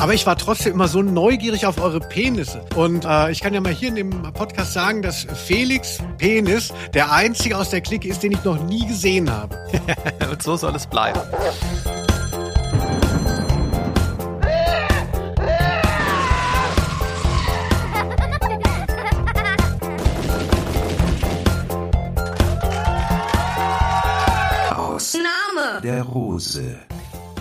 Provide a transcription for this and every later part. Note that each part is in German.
Aber ich war trotzdem immer so neugierig auf eure Penisse. Und äh, ich kann ja mal hier in dem Podcast sagen, dass Felix Penis der einzige aus der Clique ist, den ich noch nie gesehen habe. Und so soll es bleiben. Aus Name. der Rose.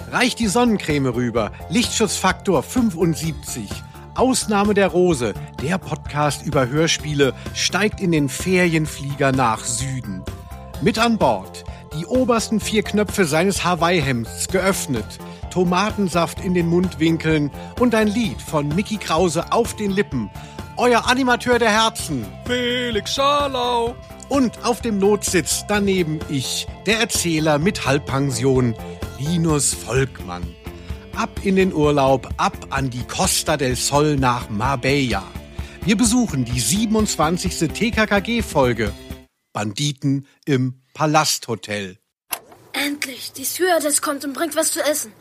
Reicht die Sonnencreme rüber. Lichtschutzfaktor 75. Ausnahme der Rose. Der Podcast über Hörspiele steigt in den Ferienflieger nach Süden. Mit an Bord. Die obersten vier Knöpfe seines Hawaii-Hemds geöffnet. Tomatensaft in den Mundwinkeln und ein Lied von Mickey Krause auf den Lippen. Euer Animateur der Herzen. Felix Scharlau. Und auf dem Notsitz daneben ich, der Erzähler mit Halbpension, Linus Volkmann. Ab in den Urlaub, ab an die Costa del Sol nach Marbella. Wir besuchen die 27. TKKG-Folge. Banditen im Palasthotel. Endlich, die Stewardess kommt und bringt was zu essen.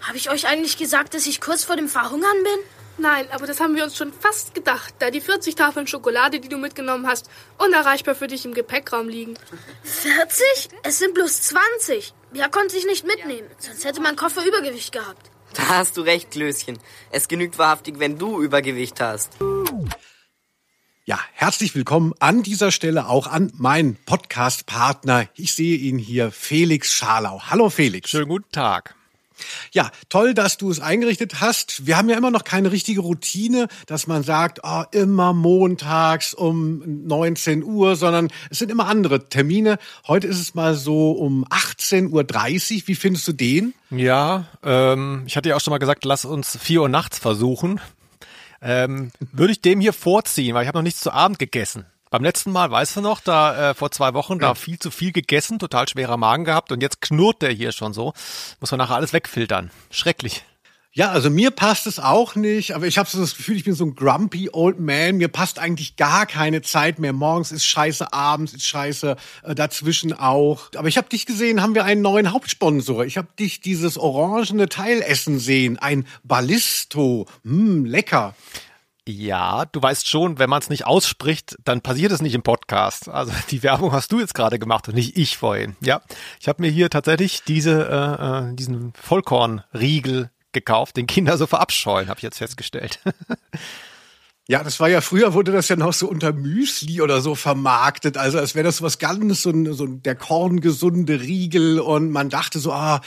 Habe ich euch eigentlich gesagt, dass ich kurz vor dem Verhungern bin? Nein, aber das haben wir uns schon fast gedacht, da die 40 Tafeln Schokolade, die du mitgenommen hast, unerreichbar für dich im Gepäckraum liegen. 40? Es sind bloß 20. Ja, konnte ich nicht mitnehmen, sonst hätte mein Koffer Übergewicht gehabt. Da hast du recht, Klößchen. Es genügt wahrhaftig, wenn du Übergewicht hast. Ja, herzlich willkommen an dieser Stelle auch an meinen Podcast-Partner. Ich sehe ihn hier, Felix Scharlau. Hallo Felix. Schönen guten Tag. Ja, toll, dass du es eingerichtet hast. Wir haben ja immer noch keine richtige Routine, dass man sagt, oh, immer montags um 19 Uhr, sondern es sind immer andere Termine. Heute ist es mal so um 18.30 Uhr. Wie findest du den? Ja, ähm, ich hatte ja auch schon mal gesagt, lass uns 4 Uhr nachts versuchen. Ähm, würde ich dem hier vorziehen, weil ich habe noch nichts zu Abend gegessen. Beim letzten Mal, weißt du noch, da äh, vor zwei Wochen, da viel zu viel gegessen, total schwerer Magen gehabt und jetzt knurrt der hier schon so. Muss man nachher alles wegfiltern. Schrecklich. Ja, also mir passt es auch nicht, aber ich habe so das Gefühl, ich bin so ein grumpy old man. Mir passt eigentlich gar keine Zeit mehr. Morgens ist scheiße, abends ist scheiße, äh, dazwischen auch. Aber ich habe dich gesehen, haben wir einen neuen Hauptsponsor. Ich habe dich dieses orangene Teil essen sehen, ein Ballisto. Hm, lecker. Ja, du weißt schon, wenn man es nicht ausspricht, dann passiert es nicht im Podcast. Also die Werbung hast du jetzt gerade gemacht und nicht ich vorhin. Ja, ich habe mir hier tatsächlich diese äh, äh, diesen Vollkornriegel gekauft, den Kinder so verabscheuen, habe ich jetzt festgestellt. Ja, das war ja früher wurde das ja noch so unter Müsli oder so vermarktet, also als wäre das was ganz so ein, so ein der korngesunde Riegel und man dachte so, ah,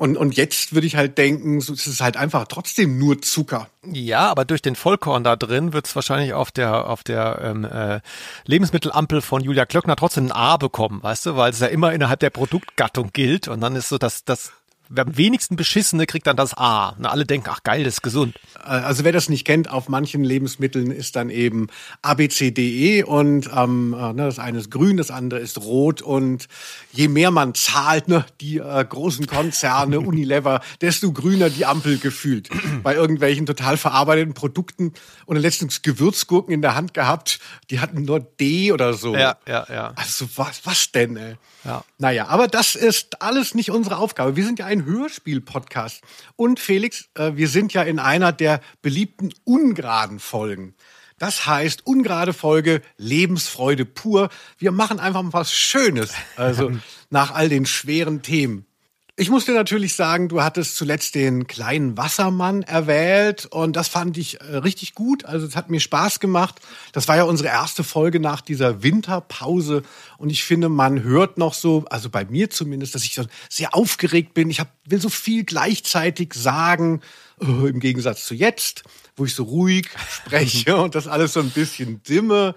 und, und jetzt würde ich halt denken, so, es ist halt einfach trotzdem nur Zucker. Ja, aber durch den Vollkorn da drin wird es wahrscheinlich auf der auf der ähm, äh, Lebensmittelampel von Julia Klöckner trotzdem ein A bekommen, weißt du, weil es ja immer innerhalb der Produktgattung gilt und dann ist so, dass das wer am wenigsten beschissene kriegt dann das A. Und alle denken, ach geil, das ist gesund. Also wer das nicht kennt, auf manchen Lebensmitteln ist dann eben ABCDE und ähm, äh, ne, das eine ist grün, das andere ist rot und je mehr man zahlt, ne, die äh, großen Konzerne, Unilever, desto grüner die Ampel gefühlt. Bei irgendwelchen total verarbeiteten Produkten und letztens Gewürzgurken in der Hand gehabt, die hatten nur D oder so. Ja, ja, ja. Also was, was denn, ey? Ja. Naja, aber das ist alles nicht unsere Aufgabe. Wir sind ja ein Hörspiel-Podcast. Und Felix, äh, wir sind ja in einer der beliebten ungeraden Folgen. Das heißt, ungerade Folge, Lebensfreude pur. Wir machen einfach mal was Schönes. Also nach all den schweren Themen. Ich muss dir natürlich sagen, du hattest zuletzt den kleinen Wassermann erwählt und das fand ich äh, richtig gut. Also es hat mir Spaß gemacht. Das war ja unsere erste Folge nach dieser Winterpause und ich finde, man hört noch so, also bei mir zumindest, dass ich so sehr aufgeregt bin. Ich hab, will so viel gleichzeitig sagen, äh, im Gegensatz zu jetzt, wo ich so ruhig spreche und das alles so ein bisschen dimme.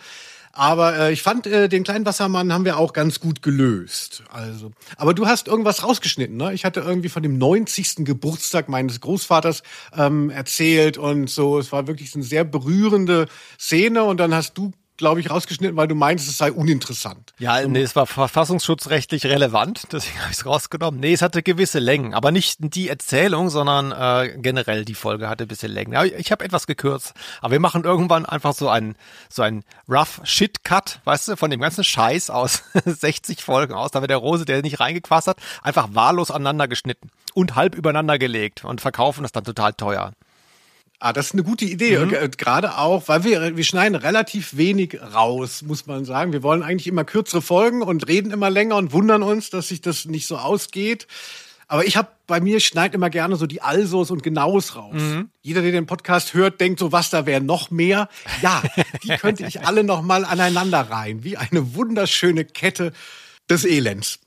Aber äh, ich fand, äh, den kleinen Wassermann haben wir auch ganz gut gelöst. Also, aber du hast irgendwas rausgeschnitten, ne? Ich hatte irgendwie von dem 90. Geburtstag meines Großvaters ähm, erzählt und so. Es war wirklich eine sehr berührende Szene und dann hast du glaube ich, rausgeschnitten, weil du meinst, es sei uninteressant. Ja, nee, es war verfassungsschutzrechtlich relevant, deswegen habe ich es rausgenommen. Nee, es hatte gewisse Längen, aber nicht die Erzählung, sondern äh, generell die Folge hatte ein bisschen Längen. Ja, ich habe etwas gekürzt, aber wir machen irgendwann einfach so ein so ein rough Shit Cut, weißt du, von dem ganzen Scheiß aus 60 Folgen aus, da wird der Rose, der nicht reingequast hat, einfach wahllos aneinander geschnitten und halb übereinander gelegt und verkaufen das dann total teuer. Ah, das ist eine gute Idee. Äh, Gerade auch, weil wir, wir schneiden relativ wenig raus, muss man sagen. Wir wollen eigentlich immer kürzere Folgen und reden immer länger und wundern uns, dass sich das nicht so ausgeht. Aber ich habe bei mir schneid immer gerne so die Alsos und Genaues raus. Jeder, der den Podcast hört, denkt so, was da wäre noch mehr. Ja, die könnte ich alle noch mal aneinander reihen, wie eine wunderschöne Kette des Elends.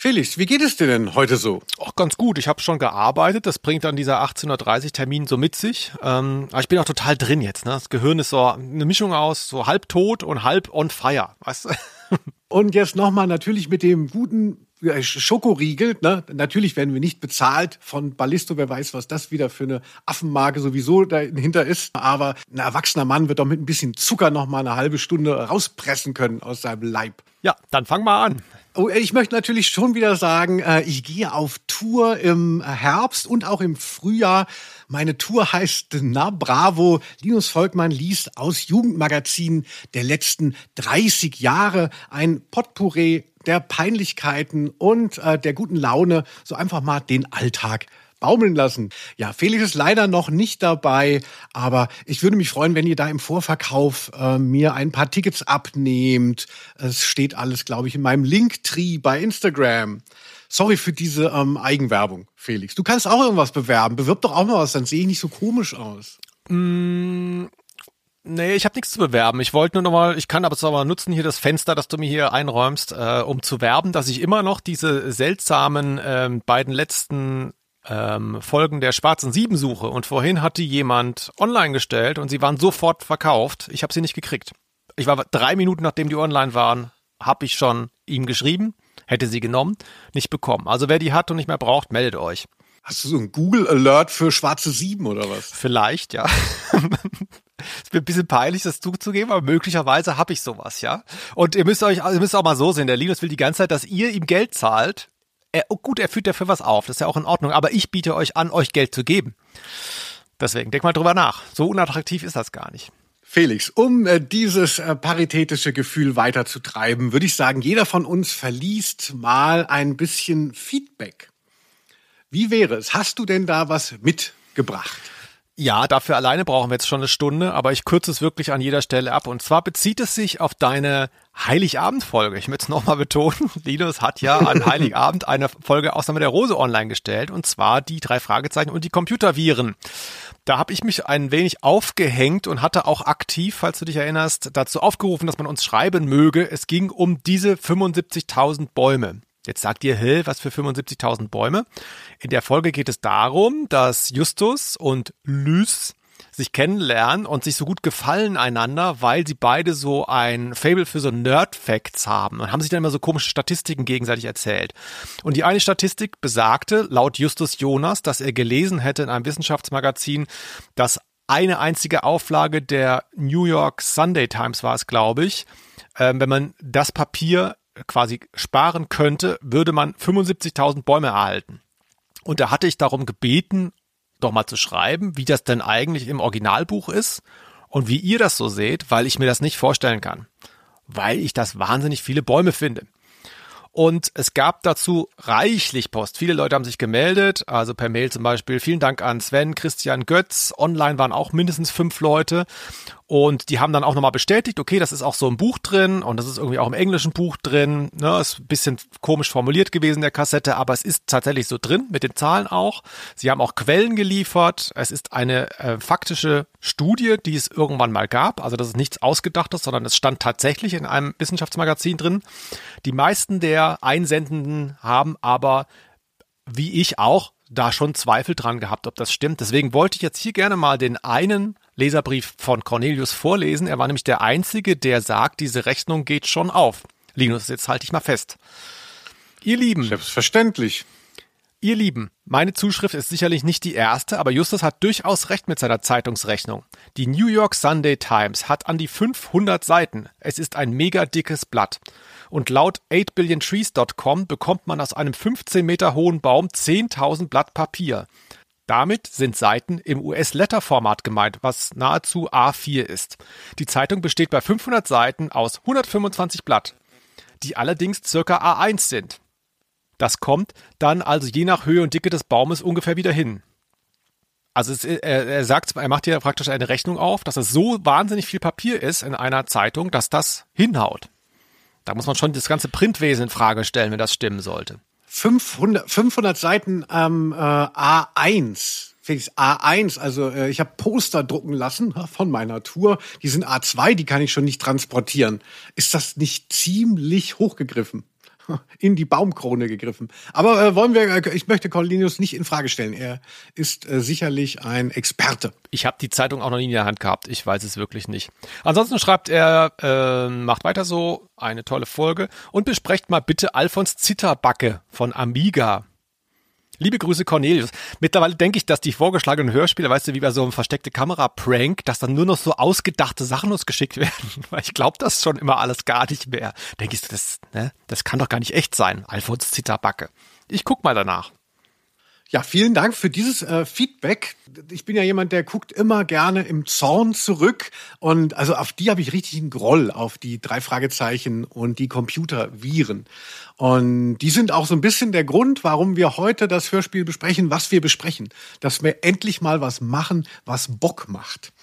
Felix, wie geht es dir denn heute so? Auch ganz gut. Ich habe schon gearbeitet. Das bringt dann dieser 18.30 Termin so mit sich. Ähm, aber ich bin auch total drin jetzt. Ne? Das Gehirn ist so eine Mischung aus so halb tot und halb on fire. Weißt du? Und jetzt nochmal natürlich mit dem guten Schokoriegel. Ne? Natürlich werden wir nicht bezahlt von Ballisto. Wer weiß, was das wieder für eine Affenmarke sowieso dahinter ist. Aber ein erwachsener Mann wird doch mit ein bisschen Zucker nochmal eine halbe Stunde rauspressen können aus seinem Leib. Ja, dann fang mal an. Oh, ich möchte natürlich schon wieder sagen, äh, ich gehe auf Tour im Herbst und auch im Frühjahr. Meine Tour heißt Na Bravo. Linus Volkmann liest aus Jugendmagazinen der letzten 30 Jahre ein Potpourri der Peinlichkeiten und äh, der guten Laune. So einfach mal den Alltag baumeln lassen. Ja, Felix ist leider noch nicht dabei, aber ich würde mich freuen, wenn ihr da im Vorverkauf äh, mir ein paar Tickets abnehmt. Es steht alles, glaube ich, in meinem Linktree bei Instagram. Sorry für diese ähm, Eigenwerbung, Felix. Du kannst auch irgendwas bewerben. Bewirb doch auch mal was, dann sehe ich nicht so komisch aus. Nee, ich habe nichts zu bewerben. Ich wollte nur noch mal, ich kann aber zwar mal nutzen hier das Fenster, das du mir hier einräumst, äh, um zu werben, dass ich immer noch diese seltsamen ähm, beiden letzten ähm, Folgen der Schwarzen Sieben suche. Und vorhin hat die jemand online gestellt und sie waren sofort verkauft. Ich habe sie nicht gekriegt. Ich war drei Minuten nachdem die online waren, habe ich schon ihm geschrieben, hätte sie genommen, nicht bekommen. Also wer die hat und nicht mehr braucht, meldet euch. Hast du so einen Google Alert für schwarze Sieben oder was? Vielleicht, ja. Es wird ein bisschen peinlich, das zuzugeben, aber möglicherweise habe ich sowas, ja. Und ihr müsst euch, ihr müsst auch mal so sehen, der Linus will die ganze Zeit, dass ihr ihm Geld zahlt. Er, oh gut, er führt dafür was auf, das ist ja auch in Ordnung, aber ich biete euch an, euch Geld zu geben. Deswegen, denkt mal drüber nach. So unattraktiv ist das gar nicht. Felix, um äh, dieses äh, paritätische Gefühl weiterzutreiben, würde ich sagen, jeder von uns verliest mal ein bisschen Feedback. Wie wäre es? Hast du denn da was mitgebracht? Ja, dafür alleine brauchen wir jetzt schon eine Stunde, aber ich kürze es wirklich an jeder Stelle ab. Und zwar bezieht es sich auf deine Heiligabend-Folge. Ich möchte es nochmal betonen. Linus hat ja an Heiligabend eine Folge Ausnahme der Rose online gestellt. Und zwar die drei Fragezeichen und die Computerviren. Da habe ich mich ein wenig aufgehängt und hatte auch aktiv, falls du dich erinnerst, dazu aufgerufen, dass man uns schreiben möge. Es ging um diese 75.000 Bäume. Jetzt sagt ihr, hä, was für 75.000 Bäume? In der Folge geht es darum, dass Justus und Lys sich kennenlernen und sich so gut gefallen einander, weil sie beide so ein Fable für so Nerd-Facts haben und haben sich dann immer so komische Statistiken gegenseitig erzählt. Und die eine Statistik besagte, laut Justus Jonas, dass er gelesen hätte in einem Wissenschaftsmagazin, dass eine einzige Auflage der New York Sunday Times war es, glaube ich, ähm, wenn man das Papier quasi sparen könnte, würde man 75.000 Bäume erhalten. Und da hatte ich darum gebeten, doch mal zu schreiben, wie das denn eigentlich im Originalbuch ist und wie ihr das so seht, weil ich mir das nicht vorstellen kann. Weil ich das wahnsinnig viele Bäume finde. Und es gab dazu reichlich Post. Viele Leute haben sich gemeldet, also per Mail zum Beispiel. Vielen Dank an Sven, Christian Götz. Online waren auch mindestens fünf Leute. Und die haben dann auch nochmal bestätigt, okay, das ist auch so im Buch drin und das ist irgendwie auch im englischen Buch drin. Ne, ist ein bisschen komisch formuliert gewesen, der Kassette, aber es ist tatsächlich so drin, mit den Zahlen auch. Sie haben auch Quellen geliefert. Es ist eine äh, faktische Studie, die es irgendwann mal gab. Also das ist nichts Ausgedachtes, sondern es stand tatsächlich in einem Wissenschaftsmagazin drin. Die meisten der Einsendenden haben aber, wie ich auch, da schon Zweifel dran gehabt, ob das stimmt. Deswegen wollte ich jetzt hier gerne mal den einen Leserbrief von Cornelius vorlesen. Er war nämlich der Einzige, der sagt, diese Rechnung geht schon auf. Linus, jetzt halte ich mal fest. Ihr Lieben. Selbstverständlich. Ihr Lieben, meine Zuschrift ist sicherlich nicht die erste, aber Justus hat durchaus recht mit seiner Zeitungsrechnung. Die New York Sunday Times hat an die 500 Seiten. Es ist ein mega dickes Blatt. Und laut 8billiontrees.com bekommt man aus einem 15 Meter hohen Baum 10.000 Blatt Papier. Damit sind Seiten im US-Letter-Format gemeint, was nahezu A4 ist. Die Zeitung besteht bei 500 Seiten aus 125 Blatt, die allerdings circa A1 sind. Das kommt dann also je nach Höhe und Dicke des Baumes ungefähr wieder hin. Also es, er, er sagt, er macht hier praktisch eine Rechnung auf, dass es so wahnsinnig viel Papier ist in einer Zeitung, dass das hinhaut. Da muss man schon das ganze Printwesen in Frage stellen, wenn das stimmen sollte. 500, 500 Seiten ähm, äh, A1. Felix, A1, also äh, ich habe Poster drucken lassen von meiner Tour. Die sind A2, die kann ich schon nicht transportieren. Ist das nicht ziemlich hochgegriffen? in die Baumkrone gegriffen. Aber äh, wollen wir, äh, ich möchte Cornelius nicht in Frage stellen. Er ist äh, sicherlich ein Experte. Ich habe die Zeitung auch noch nie in der Hand gehabt. Ich weiß es wirklich nicht. Ansonsten schreibt er, äh, macht weiter so, eine tolle Folge und besprecht mal bitte Alfons Zitterbacke von Amiga. Liebe Grüße Cornelius. Mittlerweile denke ich, dass die vorgeschlagenen Hörspiele, weißt du, wie bei so einem versteckte Kamera-Prank, dass dann nur noch so ausgedachte Sachen uns geschickt werden. Weil ich glaube das schon immer alles gar nicht mehr. Denke ich, das, ne, das kann doch gar nicht echt sein. Alfons Zitterbacke. Ich guck mal danach. Ja, vielen Dank für dieses äh, Feedback. Ich bin ja jemand, der guckt immer gerne im Zorn zurück. Und also auf die habe ich richtig einen Groll, auf die drei Fragezeichen und die Computerviren. Und die sind auch so ein bisschen der Grund, warum wir heute das Hörspiel besprechen, was wir besprechen. Dass wir endlich mal was machen, was Bock macht.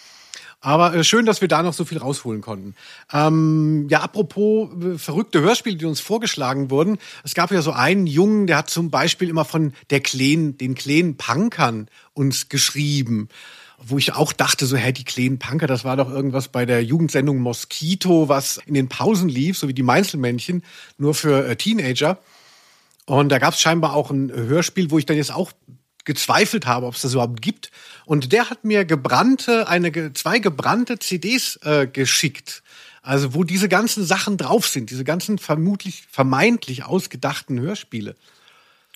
Aber äh, schön, dass wir da noch so viel rausholen konnten. Ähm, ja, apropos äh, verrückte Hörspiele, die uns vorgeschlagen wurden. Es gab ja so einen Jungen, der hat zum Beispiel immer von der Kleen, den kleinen Punkern uns geschrieben wo ich auch dachte, so, hä, die kleinen Punker, das war doch irgendwas bei der Jugendsendung Mosquito, was in den Pausen lief, so wie die Meinzelmännchen, nur für äh, Teenager. Und da gab es scheinbar auch ein Hörspiel, wo ich dann jetzt auch gezweifelt habe, ob es das überhaupt gibt. Und der hat mir gebrannte, eine, zwei gebrannte CDs äh, geschickt. Also wo diese ganzen Sachen drauf sind, diese ganzen vermutlich, vermeintlich ausgedachten Hörspiele.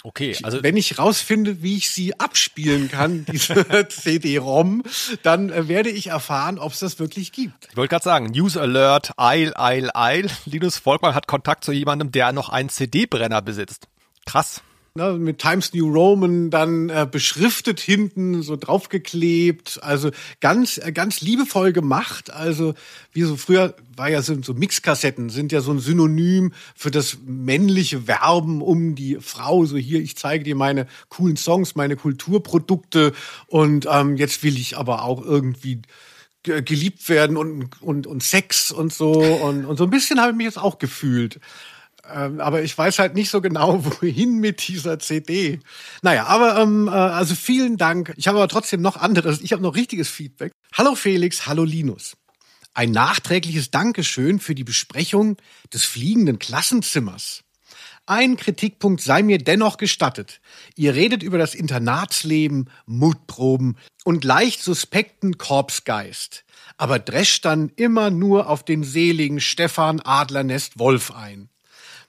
Okay, also wenn ich rausfinde, wie ich sie abspielen kann, diese CD-ROM, dann äh, werde ich erfahren, ob es das wirklich gibt. Ich wollte gerade sagen, News Alert, Eil, Eil, Eil. Linus Volkmann hat Kontakt zu jemandem, der noch einen CD-Brenner besitzt. Krass ne, mit Times New Roman dann äh, beschriftet hinten, so draufgeklebt. Also ganz, äh, ganz liebevoll gemacht. Also wie so früher war ja so, so Mixkassetten sind ja so ein Synonym für das männliche Werben um die Frau. So hier, ich zeige dir meine coolen Songs, meine Kulturprodukte und ähm, jetzt will ich aber auch irgendwie geliebt werden und, und, und Sex und so. Und, und so ein bisschen habe ich mich jetzt auch gefühlt. Ähm, aber ich weiß halt nicht so genau, wohin mit dieser CD. Naja, aber ähm, äh, also vielen Dank. Ich habe aber trotzdem noch anderes. Ich habe noch richtiges Feedback. Hallo Felix, hallo Linus. Ein nachträgliches Dankeschön für die Besprechung des fliegenden Klassenzimmers. Ein Kritikpunkt sei mir dennoch gestattet. Ihr redet über das Internatsleben, Mutproben und leicht suspekten Korpsgeist, aber drescht dann immer nur auf den seligen Stefan Adlernest Wolf ein.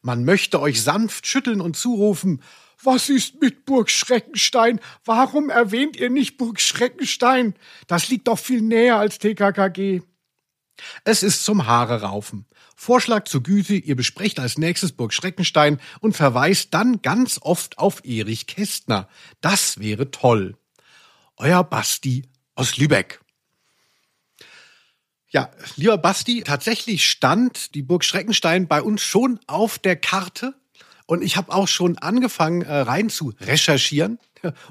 Man möchte euch sanft schütteln und zurufen, was ist mit Burg Schreckenstein? Warum erwähnt ihr nicht Burg Schreckenstein? Das liegt doch viel näher als TKKG. Es ist zum Haare raufen. Vorschlag zur Güte, ihr besprecht als nächstes Burg Schreckenstein und verweist dann ganz oft auf Erich Kästner. Das wäre toll. Euer Basti aus Lübeck. Ja, lieber Basti, tatsächlich stand die Burg Schreckenstein bei uns schon auf der Karte. Und ich habe auch schon angefangen, äh, rein zu recherchieren.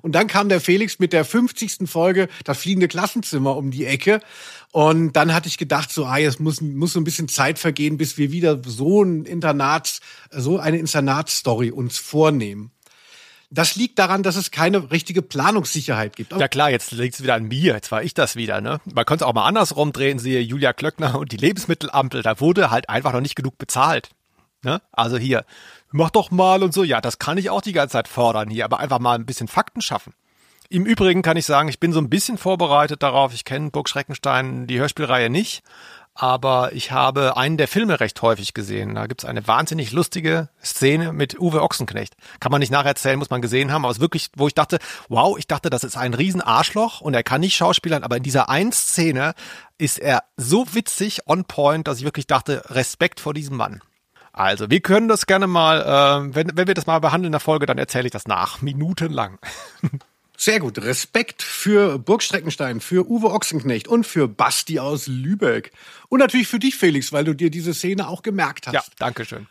Und dann kam der Felix mit der 50. Folge Das fliegende Klassenzimmer um die Ecke. Und dann hatte ich gedacht, so, ah, es muss, muss so ein bisschen Zeit vergehen, bis wir wieder so ein Internats, so eine Internatsstory uns vornehmen. Das liegt daran, dass es keine richtige Planungssicherheit gibt. Ja klar, jetzt liegt es wieder an mir. Jetzt war ich das wieder. Ne? Man könnte es auch mal andersrum drehen, siehe Julia Klöckner und die Lebensmittelampel. Da wurde halt einfach noch nicht genug bezahlt. Ne? Also hier, mach doch mal und so. Ja, das kann ich auch die ganze Zeit fordern hier, aber einfach mal ein bisschen Fakten schaffen. Im Übrigen kann ich sagen, ich bin so ein bisschen vorbereitet darauf. Ich kenne Burg Schreckenstein, die Hörspielreihe nicht aber ich habe einen der Filme recht häufig gesehen. Da gibt's eine wahnsinnig lustige Szene mit Uwe Ochsenknecht. Kann man nicht nacherzählen, muss man gesehen haben, aber es ist wirklich, wo ich dachte, wow, ich dachte, das ist ein Riesenarschloch und er kann nicht schauspielern, aber in dieser einen Szene ist er so witzig, on point, dass ich wirklich dachte, Respekt vor diesem Mann. Also, wir können das gerne mal, äh, wenn, wenn wir das mal behandeln in der Folge, dann erzähle ich das nach, minutenlang. Sehr gut. Respekt für Burg Streckenstein, für Uwe Ochsenknecht und für Basti aus Lübeck. Und natürlich für dich, Felix, weil du dir diese Szene auch gemerkt hast. Ja, danke schön.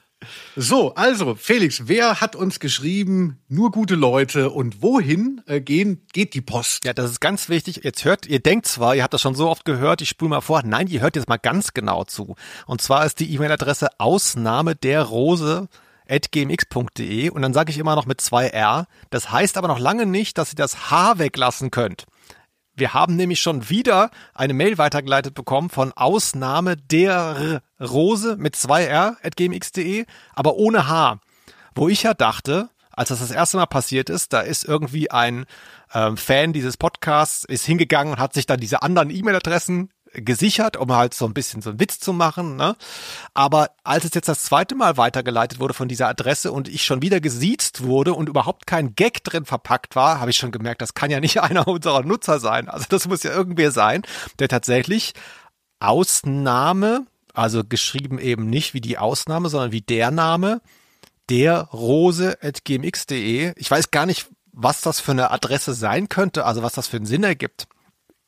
So, also Felix, wer hat uns geschrieben, nur gute Leute und wohin äh, gehen, geht die Post? Ja, das ist ganz wichtig. Jetzt hört, ihr denkt zwar, ihr habt das schon so oft gehört, ich spule mal vor. Nein, ihr hört jetzt mal ganz genau zu. Und zwar ist die E-Mail-Adresse Ausnahme der Rose gmx.de und dann sage ich immer noch mit zwei R. Das heißt aber noch lange nicht, dass ihr das H weglassen könnt. Wir haben nämlich schon wieder eine Mail weitergeleitet bekommen von Ausnahme der Rose mit zwei R at gmx.de, aber ohne H. Wo ich ja dachte, als das das erste Mal passiert ist, da ist irgendwie ein ähm, Fan dieses Podcasts, ist hingegangen und hat sich dann diese anderen E-Mail-Adressen gesichert, um halt so ein bisschen so einen Witz zu machen. Ne? Aber als es jetzt das zweite Mal weitergeleitet wurde von dieser Adresse und ich schon wieder gesiezt wurde und überhaupt kein Gag drin verpackt war, habe ich schon gemerkt, das kann ja nicht einer unserer Nutzer sein. Also das muss ja irgendwer sein, der tatsächlich Ausnahme, also geschrieben eben nicht wie die Ausnahme, sondern wie der Name, der Rose at gmx.de. Ich weiß gar nicht, was das für eine Adresse sein könnte, also was das für einen Sinn ergibt.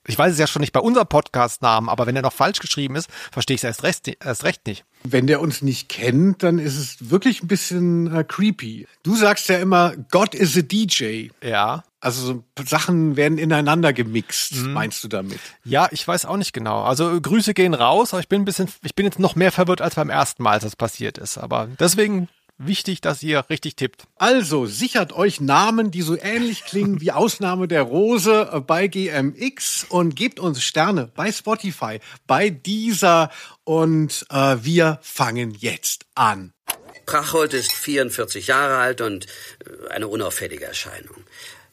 Ich weiß es ja schon nicht bei unserem Podcast-Namen, aber wenn er noch falsch geschrieben ist, verstehe ich es erst recht, erst recht nicht. Wenn der uns nicht kennt, dann ist es wirklich ein bisschen äh, creepy. Du sagst ja immer, God is a DJ. Ja. Also so Sachen werden ineinander gemixt, mhm. meinst du damit? Ja, ich weiß auch nicht genau. Also Grüße gehen raus, aber ich bin ein bisschen, ich bin jetzt noch mehr verwirrt als beim ersten Mal, als das passiert ist. Aber deswegen wichtig, dass ihr richtig tippt. Also sichert euch Namen, die so ähnlich klingen wie Ausnahme der Rose äh, bei GMX und gebt uns Sterne bei Spotify, bei dieser und äh, wir fangen jetzt an. Prachhold ist 44 Jahre alt und äh, eine unauffällige Erscheinung.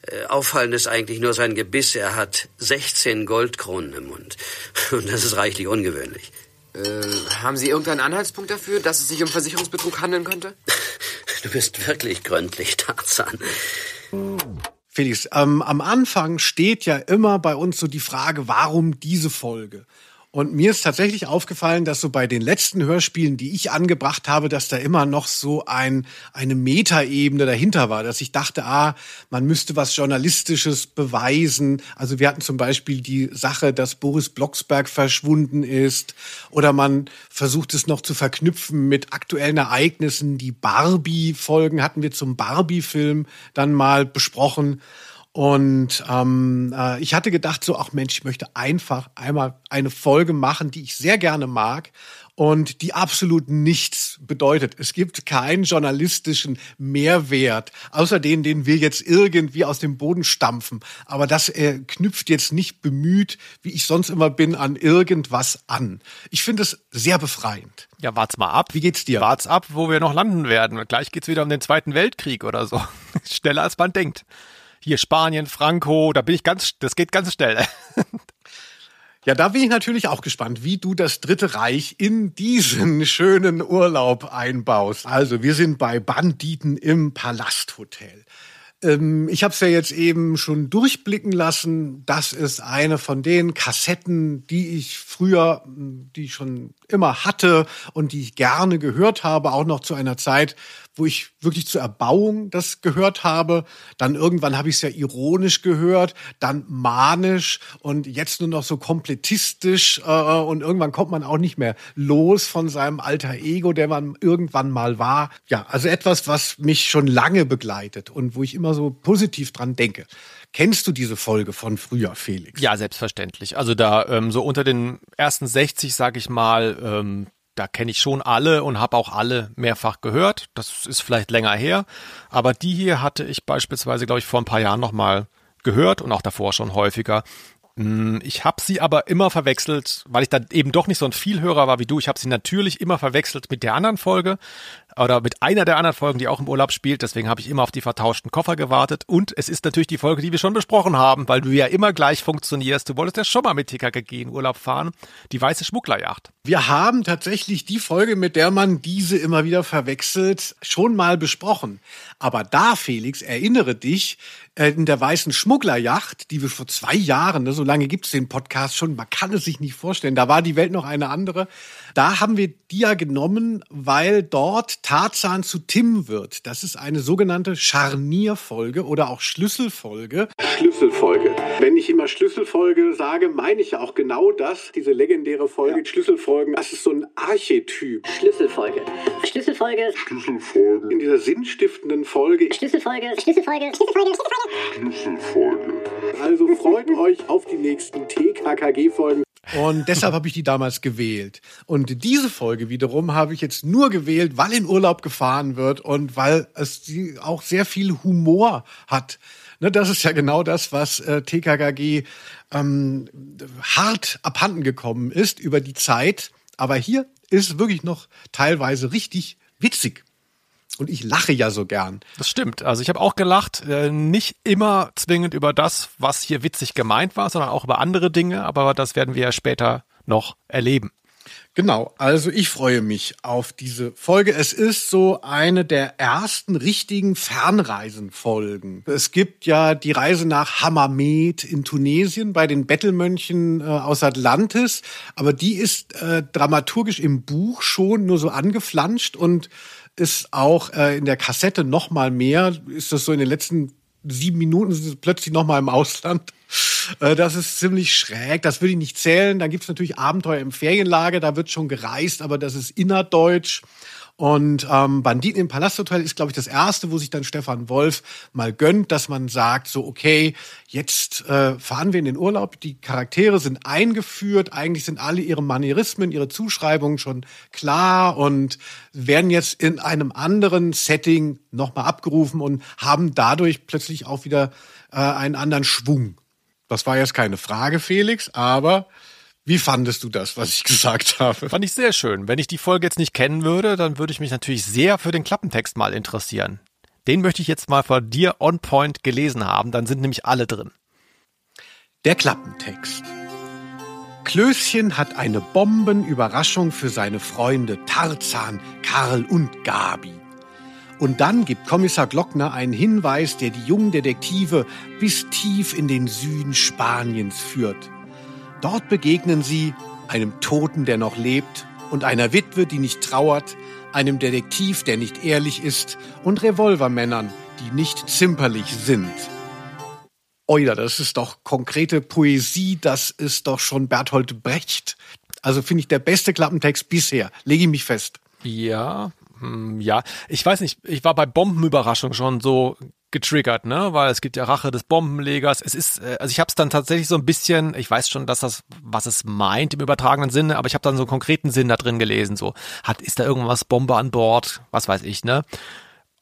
Äh, auffallend ist eigentlich nur sein Gebiss. Er hat 16 Goldkronen im Mund. Und das ist reichlich ungewöhnlich. Äh, haben Sie irgendeinen Anhaltspunkt dafür, dass es sich um Versicherungsbetrug handeln könnte? Du bist wirklich gründlich, Tarzan. Felix, ähm, am Anfang steht ja immer bei uns so die Frage, warum diese Folge? Und mir ist tatsächlich aufgefallen, dass so bei den letzten Hörspielen, die ich angebracht habe, dass da immer noch so ein, eine Metaebene dahinter war, dass ich dachte, ah, man müsste was Journalistisches beweisen. Also wir hatten zum Beispiel die Sache, dass Boris Blocksberg verschwunden ist oder man versucht es noch zu verknüpfen mit aktuellen Ereignissen. Die Barbie-Folgen hatten wir zum Barbie-Film dann mal besprochen. Und ähm, äh, ich hatte gedacht, so, ach Mensch, ich möchte einfach einmal eine Folge machen, die ich sehr gerne mag und die absolut nichts bedeutet. Es gibt keinen journalistischen Mehrwert, außer den, den wir jetzt irgendwie aus dem Boden stampfen. Aber das äh, knüpft jetzt nicht bemüht, wie ich sonst immer bin, an irgendwas an. Ich finde es sehr befreiend. Ja, wart's mal ab. Wie geht's dir? Wart's ab, wo wir noch landen werden. Gleich geht's wieder um den Zweiten Weltkrieg oder so. Schneller als man denkt hier Spanien, Franco, da bin ich ganz, das geht ganz schnell. Ja, da bin ich natürlich auch gespannt, wie du das Dritte Reich in diesen schönen Urlaub einbaust. Also, wir sind bei Banditen im Palasthotel. Ähm, ich habe es ja jetzt eben schon durchblicken lassen. Das ist eine von den Kassetten, die ich früher, die ich schon immer hatte und die ich gerne gehört habe, auch noch zu einer Zeit, wo ich wirklich zur Erbauung das gehört habe. Dann irgendwann habe ich es ja ironisch gehört, dann manisch und jetzt nur noch so komplettistisch. Äh, und irgendwann kommt man auch nicht mehr los von seinem alter Ego, der man irgendwann mal war. Ja, also etwas, was mich schon lange begleitet und wo ich immer so positiv dran denke. Kennst du diese Folge von früher, Felix? Ja, selbstverständlich. Also da ähm, so unter den ersten 60, sag ich mal, ähm, da kenne ich schon alle und habe auch alle mehrfach gehört. Das ist vielleicht länger her, aber die hier hatte ich beispielsweise, glaube ich, vor ein paar Jahren noch mal gehört und auch davor schon häufiger. Hm, ich habe sie aber immer verwechselt, weil ich dann eben doch nicht so ein Vielhörer war wie du. Ich habe sie natürlich immer verwechselt mit der anderen Folge oder mit einer der anderen Folgen, die auch im Urlaub spielt. Deswegen habe ich immer auf die vertauschten Koffer gewartet. Und es ist natürlich die Folge, die wir schon besprochen haben, weil du ja immer gleich funktionierst. Du wolltest ja schon mal mit TKKG in Urlaub fahren. Die weiße Schmugglerjacht. Wir haben tatsächlich die Folge, mit der man diese immer wieder verwechselt, schon mal besprochen. Aber da, Felix, erinnere dich, äh, in der weißen Schmugglerjacht, die wir vor zwei Jahren, ne, so lange gibt es den Podcast schon, man kann es sich nicht vorstellen, da war die Welt noch eine andere. Da haben wir die ja genommen, weil dort Tarzan zu Tim wird. Das ist eine sogenannte Scharnierfolge oder auch Schlüsselfolge. Schlüsselfolge. Wenn ich immer Schlüsselfolge sage, meine ich ja auch genau das, diese legendäre Folge Schlüsselfolgen. Das ist so ein Archetyp. Schlüsselfolge. Schlüsselfolge. Schlüsselfolge. In dieser sinnstiftenden Folge. Schlüsselfolge. Schlüsselfolge. Schlüsselfolge. Also freut euch auf die nächsten TKKG-Folgen. Und deshalb habe ich die damals gewählt. Und diese Folge wiederum habe ich jetzt nur gewählt, weil in Urlaub gefahren wird und weil es auch sehr viel Humor hat. Ne, das ist ja genau das, was äh, TKKG ähm, hart abhanden gekommen ist über die Zeit. Aber hier ist wirklich noch teilweise richtig witzig. Und ich lache ja so gern. Das stimmt. Also ich habe auch gelacht, äh, nicht immer zwingend über das, was hier witzig gemeint war, sondern auch über andere Dinge, aber das werden wir ja später noch erleben. Genau, also ich freue mich auf diese Folge. Es ist so eine der ersten richtigen Fernreisenfolgen. Es gibt ja die Reise nach Hammamet in Tunesien bei den Bettelmönchen äh, aus Atlantis, aber die ist äh, dramaturgisch im Buch schon nur so angeflanscht und ist auch äh, in der Kassette noch mal mehr. Ist das so in den letzten sieben Minuten sind sie plötzlich noch mal im Ausland. Äh, das ist ziemlich schräg. Das würde ich nicht zählen. Dann gibt's natürlich Abenteuer im Ferienlager. Da wird schon gereist, aber das ist innerdeutsch. Und ähm, Banditen im Palasthotel ist, glaube ich, das erste, wo sich dann Stefan Wolf mal gönnt, dass man sagt, so, okay, jetzt äh, fahren wir in den Urlaub, die Charaktere sind eingeführt, eigentlich sind alle ihre Manierismen, ihre Zuschreibungen schon klar und werden jetzt in einem anderen Setting nochmal abgerufen und haben dadurch plötzlich auch wieder äh, einen anderen Schwung. Das war jetzt keine Frage, Felix, aber wie fandest du das, was ich gesagt habe? Fand ich sehr schön. Wenn ich die Folge jetzt nicht kennen würde, dann würde ich mich natürlich sehr für den Klappentext mal interessieren. Den möchte ich jetzt mal von dir on point gelesen haben, dann sind nämlich alle drin. Der Klappentext. Klößchen hat eine Bombenüberraschung für seine Freunde Tarzan, Karl und Gabi. Und dann gibt Kommissar Glockner einen Hinweis, der die jungen Detektive bis tief in den Süden Spaniens führt. Dort begegnen sie einem Toten, der noch lebt, und einer Witwe, die nicht trauert, einem Detektiv, der nicht ehrlich ist, und Revolvermännern, die nicht zimperlich sind. Oida, das ist doch konkrete Poesie, das ist doch schon Berthold Brecht. Also finde ich der beste Klappentext bisher, lege ich mich fest. Ja, hm, ja. Ich weiß nicht, ich war bei Bombenüberraschung schon so getriggert, ne? Weil es gibt ja Rache des Bombenlegers. Es ist, äh, also ich habe es dann tatsächlich so ein bisschen, ich weiß schon, dass das, was es meint im übertragenen Sinne, aber ich habe dann so einen konkreten Sinn da drin gelesen. So, hat, ist da irgendwas Bombe an Bord? Was weiß ich, ne?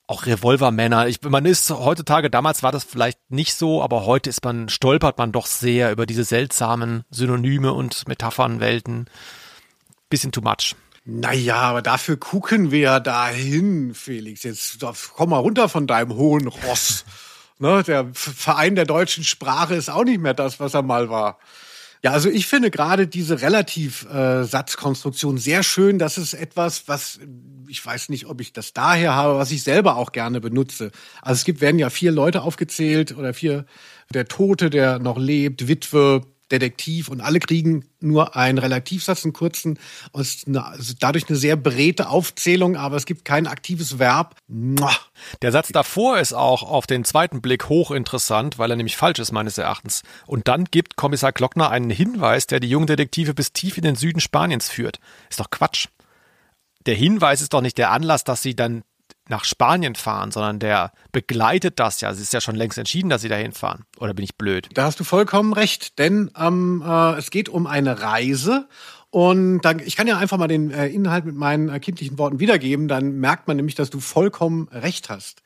Auch Revolvermänner. Ich, man ist heutzutage, damals war das vielleicht nicht so, aber heute ist man, stolpert man doch sehr über diese seltsamen Synonyme und Metaphernwelten. Bisschen too much. Naja, aber dafür gucken wir ja dahin, Felix. Jetzt komm mal runter von deinem hohen Ross. ne, der Verein der deutschen Sprache ist auch nicht mehr das, was er mal war. Ja, also ich finde gerade diese Relativsatzkonstruktion äh, sehr schön. Das ist etwas, was ich weiß nicht, ob ich das daher habe, was ich selber auch gerne benutze. Also es gibt werden ja vier Leute aufgezählt oder vier der Tote, der noch lebt, Witwe, Detektiv und alle kriegen nur einen Relativsatz, einen kurzen, also dadurch eine sehr beredte Aufzählung, aber es gibt kein aktives Verb. Der Satz davor ist auch auf den zweiten Blick hochinteressant, weil er nämlich falsch ist meines Erachtens. Und dann gibt Kommissar Glockner einen Hinweis, der die jungen Detektive bis tief in den Süden Spaniens führt. Ist doch Quatsch. Der Hinweis ist doch nicht der Anlass, dass sie dann nach Spanien fahren, sondern der begleitet das ja. Es ist ja schon längst entschieden, dass sie dahin fahren. Oder bin ich blöd? Da hast du vollkommen recht, denn ähm, äh, es geht um eine Reise und dann, ich kann ja einfach mal den äh, Inhalt mit meinen äh, kindlichen Worten wiedergeben, dann merkt man nämlich, dass du vollkommen recht hast.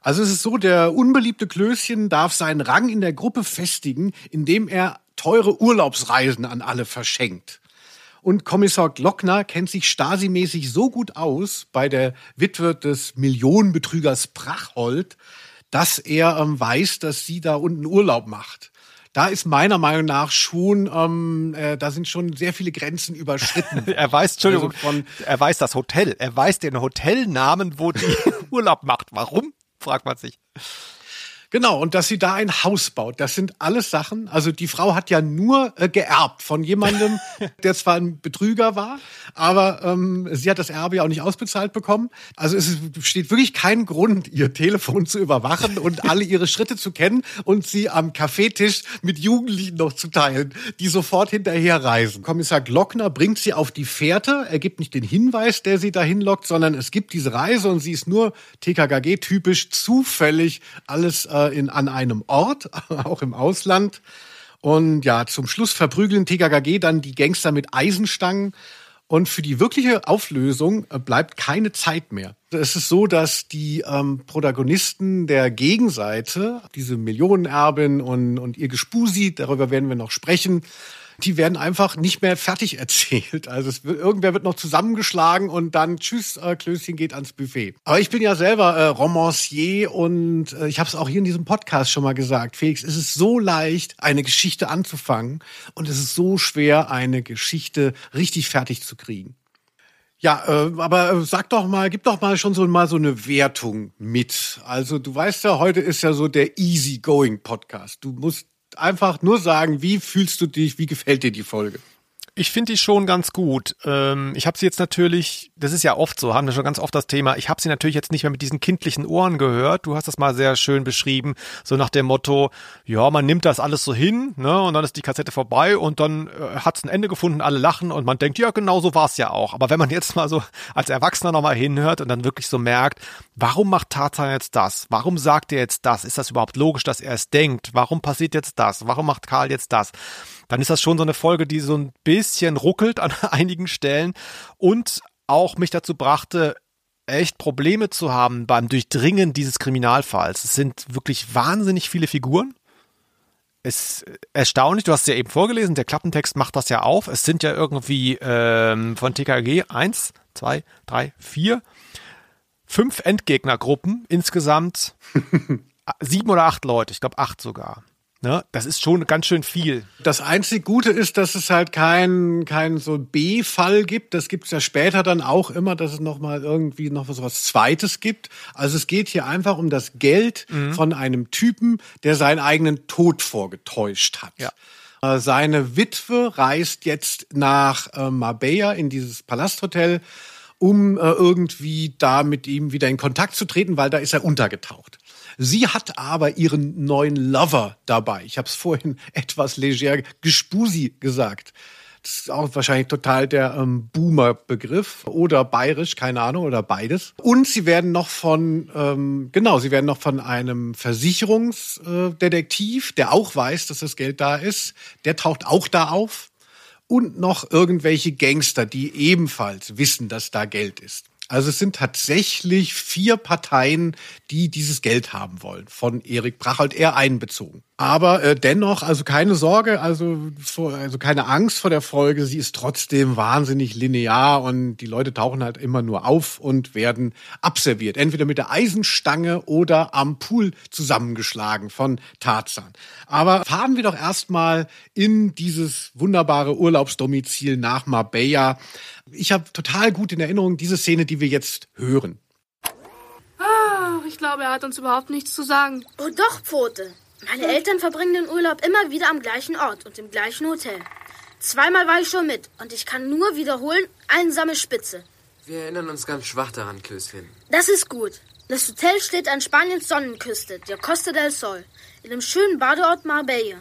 Also es ist so, der unbeliebte Klößchen darf seinen Rang in der Gruppe festigen, indem er teure Urlaubsreisen an alle verschenkt. Und Kommissar Glockner kennt sich Stasi-mäßig so gut aus bei der Witwe des Millionenbetrügers Prachhold, dass er ähm, weiß, dass sie da unten Urlaub macht. Da ist meiner Meinung nach schon, ähm, äh, da sind schon sehr viele Grenzen überschritten. er weiß, Entschuldigung, also von, er weiß das Hotel, er weiß den Hotelnamen, wo die Urlaub macht. Warum? Fragt man sich. Genau, und dass sie da ein Haus baut, das sind alles Sachen. Also die Frau hat ja nur äh, geerbt von jemandem, der zwar ein Betrüger war, aber ähm, sie hat das Erbe ja auch nicht ausbezahlt bekommen. Also es steht wirklich kein Grund, ihr Telefon zu überwachen und alle ihre Schritte zu kennen und sie am Kaffeetisch mit Jugendlichen noch zu teilen, die sofort hinterher reisen. Kommissar Glockner bringt sie auf die Fährte. Er gibt nicht den Hinweis, der sie dahin lockt, sondern es gibt diese Reise und sie ist nur TKKG-typisch zufällig alles äh, in, an einem Ort, auch im Ausland. Und ja, zum Schluss verprügeln TKKG dann die Gangster mit Eisenstangen. Und für die wirkliche Auflösung äh, bleibt keine Zeit mehr. Es ist so, dass die ähm, Protagonisten der Gegenseite, diese Millionenerbin und, und ihr Gespusi, darüber werden wir noch sprechen, die werden einfach nicht mehr fertig erzählt. Also es wird, irgendwer wird noch zusammengeschlagen und dann tschüss, äh, Klößchen geht ans Buffet. Aber ich bin ja selber äh, Romancier und äh, ich habe es auch hier in diesem Podcast schon mal gesagt. Felix, es ist so leicht, eine Geschichte anzufangen und es ist so schwer, eine Geschichte richtig fertig zu kriegen. Ja, äh, aber äh, sag doch mal, gib doch mal schon so mal so eine Wertung mit. Also du weißt ja, heute ist ja so der Easy Going Podcast. Du musst einfach nur sagen, wie fühlst du dich, wie gefällt dir die Folge? Ich finde die schon ganz gut. Ähm, ich habe sie jetzt natürlich, das ist ja oft so, haben wir schon ganz oft das Thema, ich habe sie natürlich jetzt nicht mehr mit diesen kindlichen Ohren gehört. Du hast das mal sehr schön beschrieben, so nach dem Motto, ja, man nimmt das alles so hin, ne, und dann ist die Kassette vorbei und dann äh, hat es ein Ende gefunden, alle lachen und man denkt, ja, genau so war es ja auch. Aber wenn man jetzt mal so als Erwachsener nochmal hinhört und dann wirklich so merkt, warum macht Tarzan jetzt das? Warum sagt er jetzt das? Ist das überhaupt logisch, dass er es denkt? Warum passiert jetzt das? Warum macht Karl jetzt das? Dann ist das schon so eine Folge, die so ein bisschen ruckelt an einigen Stellen und auch mich dazu brachte, echt Probleme zu haben beim Durchdringen dieses Kriminalfalls. Es sind wirklich wahnsinnig viele Figuren. Es ist erstaunlich, du hast es ja eben vorgelesen, der Klappentext macht das ja auf. Es sind ja irgendwie ähm, von TKG eins, zwei, drei, vier, fünf Endgegnergruppen, insgesamt sieben oder acht Leute, ich glaube acht sogar. Ne? Das ist schon ganz schön viel. Das einzig Gute ist, dass es halt kein, kein so B-Fall gibt. Das gibt es ja später dann auch immer, dass es nochmal irgendwie noch was, was Zweites gibt. Also es geht hier einfach um das Geld mhm. von einem Typen, der seinen eigenen Tod vorgetäuscht hat. Ja. Äh, seine Witwe reist jetzt nach äh, Marbella in dieses Palasthotel, um äh, irgendwie da mit ihm wieder in Kontakt zu treten, weil da ist er untergetaucht. Sie hat aber ihren neuen Lover dabei. Ich habe es vorhin etwas leger Gespusi gesagt. Das ist auch wahrscheinlich total der ähm, Boomer-Begriff oder bayerisch, keine Ahnung, oder beides. Und sie werden noch von, ähm, genau, sie werden noch von einem Versicherungsdetektiv, der auch weiß, dass das Geld da ist, der taucht auch da auf. Und noch irgendwelche Gangster, die ebenfalls wissen, dass da Geld ist. Also es sind tatsächlich vier Parteien, die dieses Geld haben wollen, von Erik Brachhold eher einbezogen. Aber äh, dennoch, also keine Sorge, also, vor, also keine Angst vor der Folge. Sie ist trotzdem wahnsinnig linear und die Leute tauchen halt immer nur auf und werden abserviert. Entweder mit der Eisenstange oder am Pool zusammengeschlagen von Tarzan. Aber fahren wir doch erstmal in dieses wunderbare Urlaubsdomizil nach Marbella. Ich habe total gut in Erinnerung diese Szene, die wir jetzt hören. Ah, ich glaube, er hat uns überhaupt nichts zu sagen. Oh doch, Pfote. Meine Eltern verbringen den Urlaub immer wieder am gleichen Ort und im gleichen Hotel. Zweimal war ich schon mit und ich kann nur wiederholen, einsame Spitze. Wir erinnern uns ganz schwach daran, Klößchen. Das ist gut. Das Hotel steht an Spaniens Sonnenküste, der Costa del Sol, in dem schönen Badeort Marbella.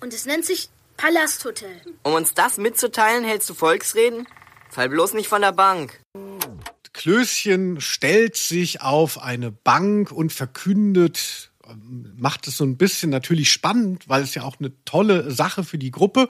Und es nennt sich Palasthotel. Um uns das mitzuteilen, hältst du Volksreden? Fall bloß nicht von der Bank. Klößchen stellt sich auf eine Bank und verkündet macht es so ein bisschen natürlich spannend, weil es ja auch eine tolle Sache für die Gruppe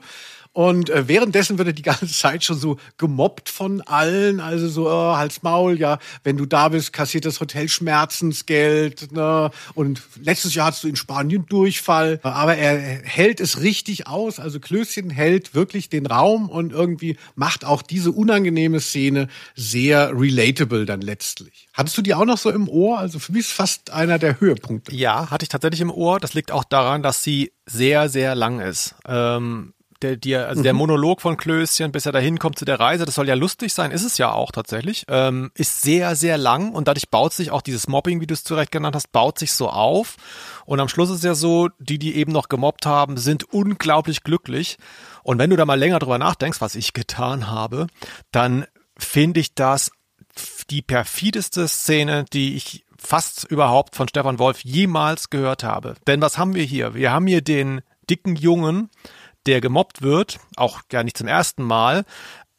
und äh, währenddessen wird er die ganze Zeit schon so gemobbt von allen. Also so, oh, Hals Maul, ja, wenn du da bist, kassiert das Hotel Schmerzensgeld. Ne? Und letztes Jahr hattest du in Spanien Durchfall. Aber er hält es richtig aus. Also Klößchen hält wirklich den Raum und irgendwie macht auch diese unangenehme Szene sehr relatable dann letztlich. Hattest du die auch noch so im Ohr? Also für mich ist fast einer der Höhepunkte. Ja, hatte ich tatsächlich im Ohr. Das liegt auch daran, dass sie sehr, sehr lang ist. Ähm der, der, also der Monolog von Klößchen, bis er dahin kommt zu der Reise, das soll ja lustig sein, ist es ja auch tatsächlich, ähm, ist sehr, sehr lang und dadurch baut sich auch dieses Mobbing, wie du es zurecht genannt hast, baut sich so auf. Und am Schluss ist ja so, die, die eben noch gemobbt haben, sind unglaublich glücklich. Und wenn du da mal länger drüber nachdenkst, was ich getan habe, dann finde ich das die perfideste Szene, die ich fast überhaupt von Stefan Wolf jemals gehört habe. Denn was haben wir hier? Wir haben hier den dicken Jungen, der gemobbt wird, auch gar nicht zum ersten Mal.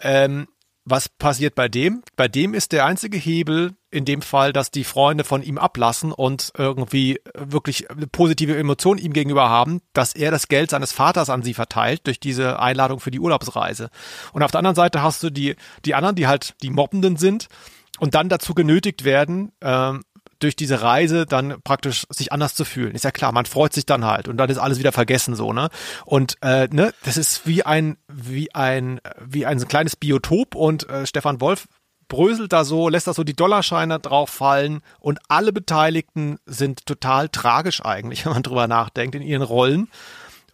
Ähm, was passiert bei dem? Bei dem ist der einzige Hebel in dem Fall, dass die Freunde von ihm ablassen und irgendwie wirklich positive Emotion ihm gegenüber haben, dass er das Geld seines Vaters an sie verteilt durch diese Einladung für die Urlaubsreise. Und auf der anderen Seite hast du die, die anderen, die halt die Mobbenden sind und dann dazu genötigt werden, ähm, durch diese Reise dann praktisch sich anders zu fühlen. Ist ja klar, man freut sich dann halt und dann ist alles wieder vergessen so, ne? Und äh, ne, das ist wie ein wie ein wie ein kleines Biotop und äh, Stefan Wolf bröselt da so, lässt da so die Dollarscheine drauf fallen und alle Beteiligten sind total tragisch eigentlich, wenn man drüber nachdenkt in ihren Rollen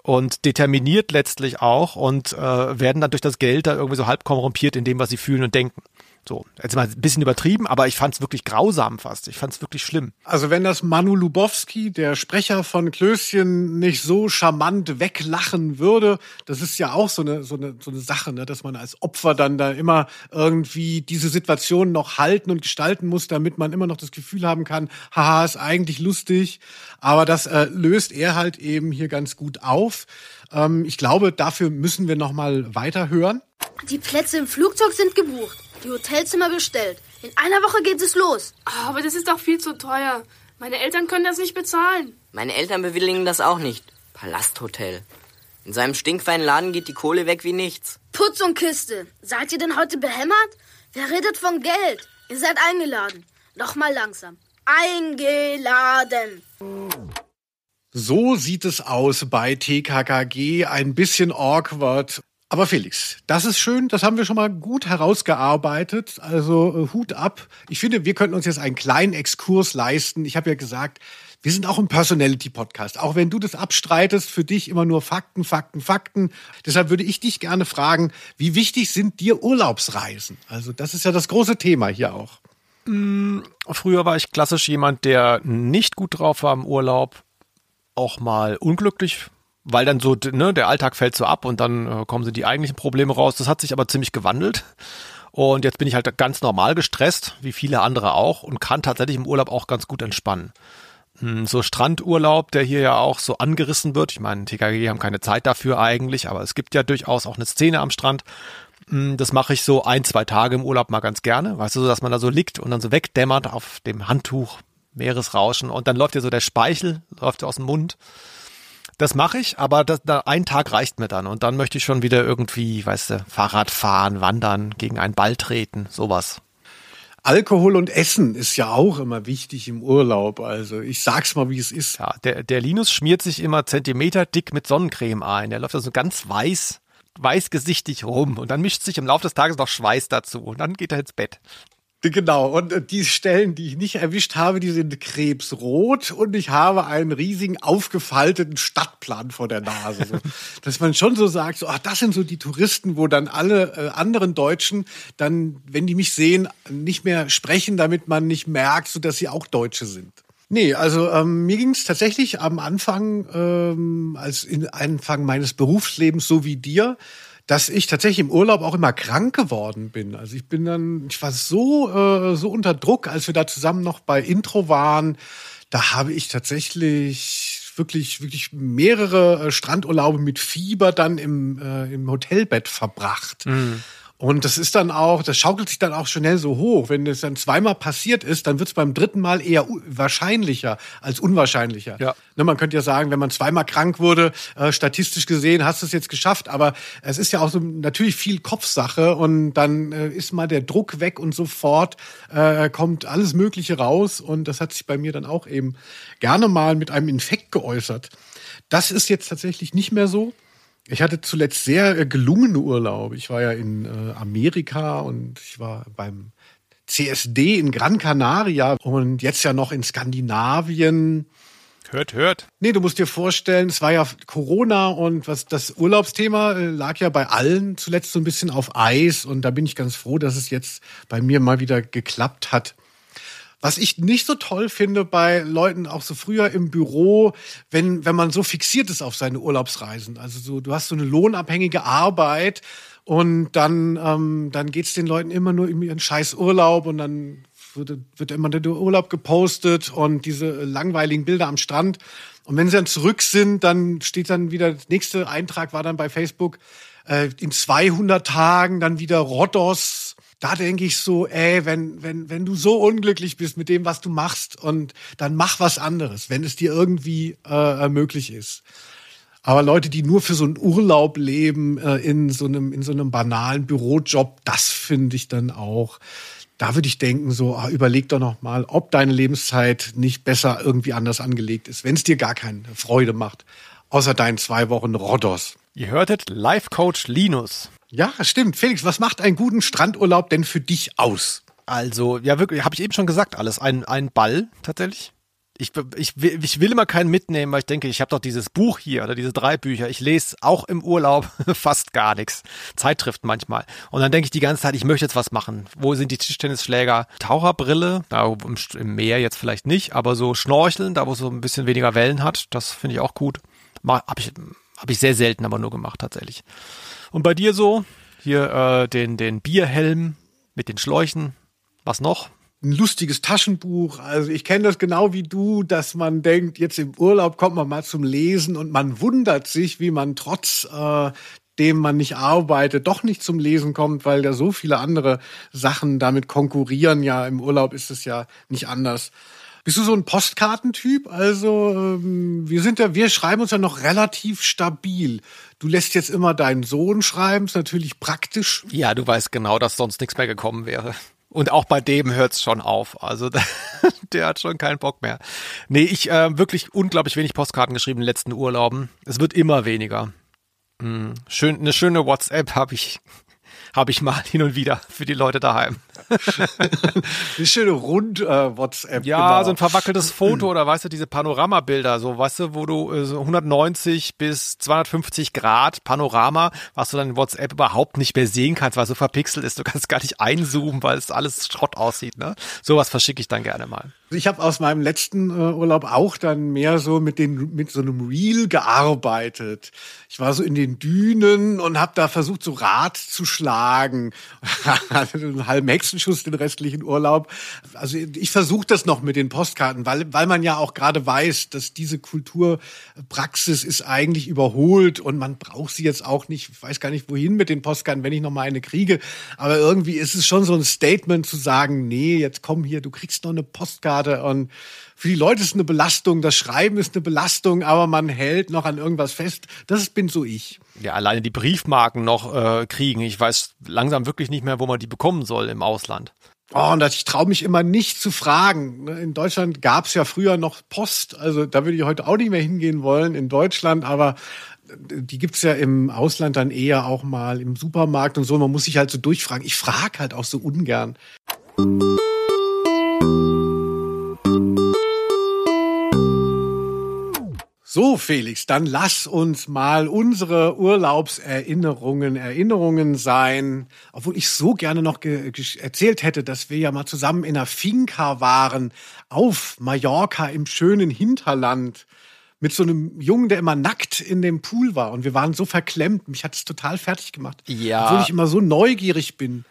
und determiniert letztlich auch und äh, werden dann durch das Geld da irgendwie so halb korrumpiert in dem, was sie fühlen und denken. So, jetzt mal ein bisschen übertrieben, aber ich fand es wirklich grausam fast. Ich fand es wirklich schlimm. Also wenn das Manu Lubowski, der Sprecher von Klößchen, nicht so charmant weglachen würde, das ist ja auch so eine, so eine, so eine Sache, ne, dass man als Opfer dann da immer irgendwie diese Situation noch halten und gestalten muss, damit man immer noch das Gefühl haben kann, haha, ist eigentlich lustig. Aber das äh, löst er halt eben hier ganz gut auf. Ähm, ich glaube, dafür müssen wir noch mal weiterhören. Die Plätze im Flugzeug sind gebucht. Die Hotelzimmer bestellt. In einer Woche geht es los. Oh, aber das ist doch viel zu teuer. Meine Eltern können das nicht bezahlen. Meine Eltern bewilligen das auch nicht. Palasthotel. In seinem stinkfeinen Laden geht die Kohle weg wie nichts. Putz und Kiste. Seid ihr denn heute behämmert? Wer redet von Geld? Ihr seid eingeladen. Noch mal langsam. Eingeladen. So sieht es aus bei TKKG. Ein bisschen awkward. Aber Felix, das ist schön, das haben wir schon mal gut herausgearbeitet. Also äh, Hut ab. Ich finde, wir könnten uns jetzt einen kleinen Exkurs leisten. Ich habe ja gesagt, wir sind auch ein Personality-Podcast. Auch wenn du das abstreitest, für dich immer nur Fakten, Fakten, Fakten. Deshalb würde ich dich gerne fragen, wie wichtig sind dir Urlaubsreisen? Also das ist ja das große Thema hier auch. Früher war ich klassisch jemand, der nicht gut drauf war im Urlaub, auch mal unglücklich weil dann so, ne, der Alltag fällt so ab und dann äh, kommen so die eigentlichen Probleme raus. Das hat sich aber ziemlich gewandelt. Und jetzt bin ich halt ganz normal gestresst, wie viele andere auch, und kann tatsächlich im Urlaub auch ganz gut entspannen. Hm, so Strandurlaub, der hier ja auch so angerissen wird. Ich meine, TKG haben keine Zeit dafür eigentlich, aber es gibt ja durchaus auch eine Szene am Strand. Hm, Das mache ich so ein, zwei Tage im Urlaub mal ganz gerne. Weißt du, dass man da so liegt und dann so wegdämmert auf dem Handtuch, Meeresrauschen und dann läuft dir so der Speichel, läuft aus dem Mund. Das mache ich, aber das, da, ein Tag reicht mir dann. Und dann möchte ich schon wieder irgendwie, weißt du, Fahrrad fahren, wandern, gegen einen Ball treten, sowas. Alkohol und Essen ist ja auch immer wichtig im Urlaub. Also ich sag's mal, wie es ist. Ja, der, der Linus schmiert sich immer Zentimeter dick mit Sonnencreme ein. Der läuft da so ganz weiß, weißgesichtig rum. Und dann mischt sich im Laufe des Tages noch Schweiß dazu. Und dann geht er ins Bett. Genau, und äh, die Stellen, die ich nicht erwischt habe, die sind krebsrot und ich habe einen riesigen aufgefalteten Stadtplan vor der Nase. So, dass man schon so sagt, so, ach, das sind so die Touristen, wo dann alle äh, anderen Deutschen dann, wenn die mich sehen, nicht mehr sprechen, damit man nicht merkt, so dass sie auch Deutsche sind. Nee, also ähm, mir ging es tatsächlich am Anfang, ähm, als in Anfang meines Berufslebens so wie dir, dass ich tatsächlich im Urlaub auch immer krank geworden bin. Also ich bin dann, ich war so, äh, so unter Druck, als wir da zusammen noch bei Intro waren. Da habe ich tatsächlich wirklich, wirklich mehrere äh, Strandurlaube mit Fieber dann im, äh, im Hotelbett verbracht. Und das ist dann auch, das schaukelt sich dann auch schnell so hoch. Wenn es dann zweimal passiert ist, dann wird es beim dritten Mal eher wahrscheinlicher als unwahrscheinlicher. Ja. Ne, man könnte ja sagen, wenn man zweimal krank wurde, äh, statistisch gesehen, hast du es jetzt geschafft. Aber es ist ja auch so natürlich viel Kopfsache und dann äh, ist mal der Druck weg und sofort äh, kommt alles Mögliche raus. Und das hat sich bei mir dann auch eben gerne mal mit einem Infekt geäußert. Das ist jetzt tatsächlich nicht mehr so. Ich hatte zuletzt sehr äh, gelungene Urlaube. Ich war ja in äh, Amerika und ich war beim CSD in Gran Canaria und jetzt ja noch in Skandinavien. Hört, hört. Nee, du musst dir vorstellen, es war ja Corona und was das Urlaubsthema äh, lag ja bei allen zuletzt so ein bisschen auf Eis und da bin ich ganz froh, dass es jetzt bei mir mal wieder geklappt hat. Was ich nicht so toll finde bei Leuten auch so früher im Büro, wenn, wenn man so fixiert ist auf seine Urlaubsreisen. Also so, du hast so eine lohnabhängige Arbeit und dann, ähm, dann geht's den Leuten immer nur um ihren scheiß Urlaub und dann wird, wird immer der Urlaub gepostet und diese langweiligen Bilder am Strand. Und wenn sie dann zurück sind, dann steht dann wieder, der nächste Eintrag war dann bei Facebook, äh, in 200 Tagen dann wieder Rhodos. Da denke ich so, ey, wenn, wenn, wenn du so unglücklich bist mit dem, was du machst, und dann mach was anderes, wenn es dir irgendwie äh, möglich ist. Aber Leute, die nur für so einen Urlaub leben, äh, in so einem, in so einem banalen Bürojob, das finde ich dann auch da würde ich denken, so ah, überleg doch noch mal, ob deine Lebenszeit nicht besser irgendwie anders angelegt ist, wenn es dir gar keine Freude macht, außer deinen zwei Wochen Rhodos. Ihr hörtet Life Coach Linus. Ja, stimmt. Felix, was macht einen guten Strandurlaub denn für dich aus? Also, ja, wirklich, habe ich eben schon gesagt, alles. Ein, ein Ball tatsächlich. Ich, ich, ich will immer keinen mitnehmen, weil ich denke, ich habe doch dieses Buch hier oder diese drei Bücher. Ich lese auch im Urlaub fast gar nichts. Zeit trifft manchmal. Und dann denke ich die ganze Zeit, ich möchte jetzt was machen. Wo sind die Tischtennisschläger? Taucherbrille, da im, im Meer jetzt vielleicht nicht, aber so Schnorcheln, da wo es so ein bisschen weniger Wellen hat, das finde ich auch gut. Habe ich, hab ich sehr selten aber nur gemacht tatsächlich. Und bei dir so? Hier äh, den, den Bierhelm mit den Schläuchen. Was noch? ein lustiges Taschenbuch. Also ich kenne das genau wie du, dass man denkt, jetzt im Urlaub kommt man mal zum Lesen und man wundert sich, wie man trotz äh, dem man nicht arbeitet, doch nicht zum Lesen kommt, weil da so viele andere Sachen damit konkurrieren. Ja, im Urlaub ist es ja nicht anders. Bist du so ein Postkartentyp? Also ähm, wir sind ja, wir schreiben uns ja noch relativ stabil. Du lässt jetzt immer deinen Sohn schreiben, ist natürlich praktisch. Ja, du weißt genau, dass sonst nichts mehr gekommen wäre. Und auch bei dem hört's schon auf. Also der hat schon keinen Bock mehr. Nee, ich äh, wirklich unglaublich wenig Postkarten geschrieben in den letzten Urlauben. Es wird immer weniger. Hm. Schön, eine schöne WhatsApp habe ich habe ich mal hin und wieder für die Leute daheim. Eine schöne Rund-WhatsApp. Äh, ja, genau. so ein verwackeltes Foto oder weißt du, diese Panoramabilder, so weißt du, wo du äh, so 190 bis 250 Grad Panorama, was du dann in WhatsApp überhaupt nicht mehr sehen kannst, weil es so verpixelt ist. Du kannst gar nicht einzoomen, weil es alles Schrott aussieht. Ne? Sowas verschicke ich dann gerne mal. Ich habe aus meinem letzten äh, Urlaub auch dann mehr so mit den mit so einem Reel gearbeitet. Ich war so in den Dünen und habe da versucht so Rad zu schlagen. einen halben Hexenschuss den restlichen Urlaub. Also ich versuche das noch mit den Postkarten, weil weil man ja auch gerade weiß, dass diese Kulturpraxis ist eigentlich überholt und man braucht sie jetzt auch nicht. Ich weiß gar nicht wohin mit den Postkarten, wenn ich noch mal eine kriege, aber irgendwie ist es schon so ein Statement zu sagen, nee, jetzt komm hier, du kriegst noch eine Postkarte Postkarte und für die Leute ist es eine Belastung, das Schreiben ist eine Belastung, aber man hält noch an irgendwas fest. Das bin so ich. Ja, alleine die Briefmarken noch äh, kriegen. Ich weiß langsam wirklich nicht mehr, wo man die bekommen soll im Ausland. Oh, und ich traue mich immer nicht zu fragen. In Deutschland gab es ja früher noch Post, also da würde ich heute auch nicht mehr hingehen wollen in Deutschland, aber die gibt's ja im Ausland dann eher auch mal im Supermarkt und so. Man muss sich halt so durchfragen. Ich frage halt auch so ungern. So, Felix, dann lass uns mal unsere Urlaubserinnerungen Erinnerungen sein. Obwohl ich so gerne noch erzählt hätte, dass wir ja mal zusammen in einer Finca waren auf Mallorca im schönen Hinterland mit so einem Jungen, der immer nackt in dem Pool war. Und wir waren so verklemmt. Mich hat es total fertig gemacht. Ja. Obwohl ich immer so neugierig bin.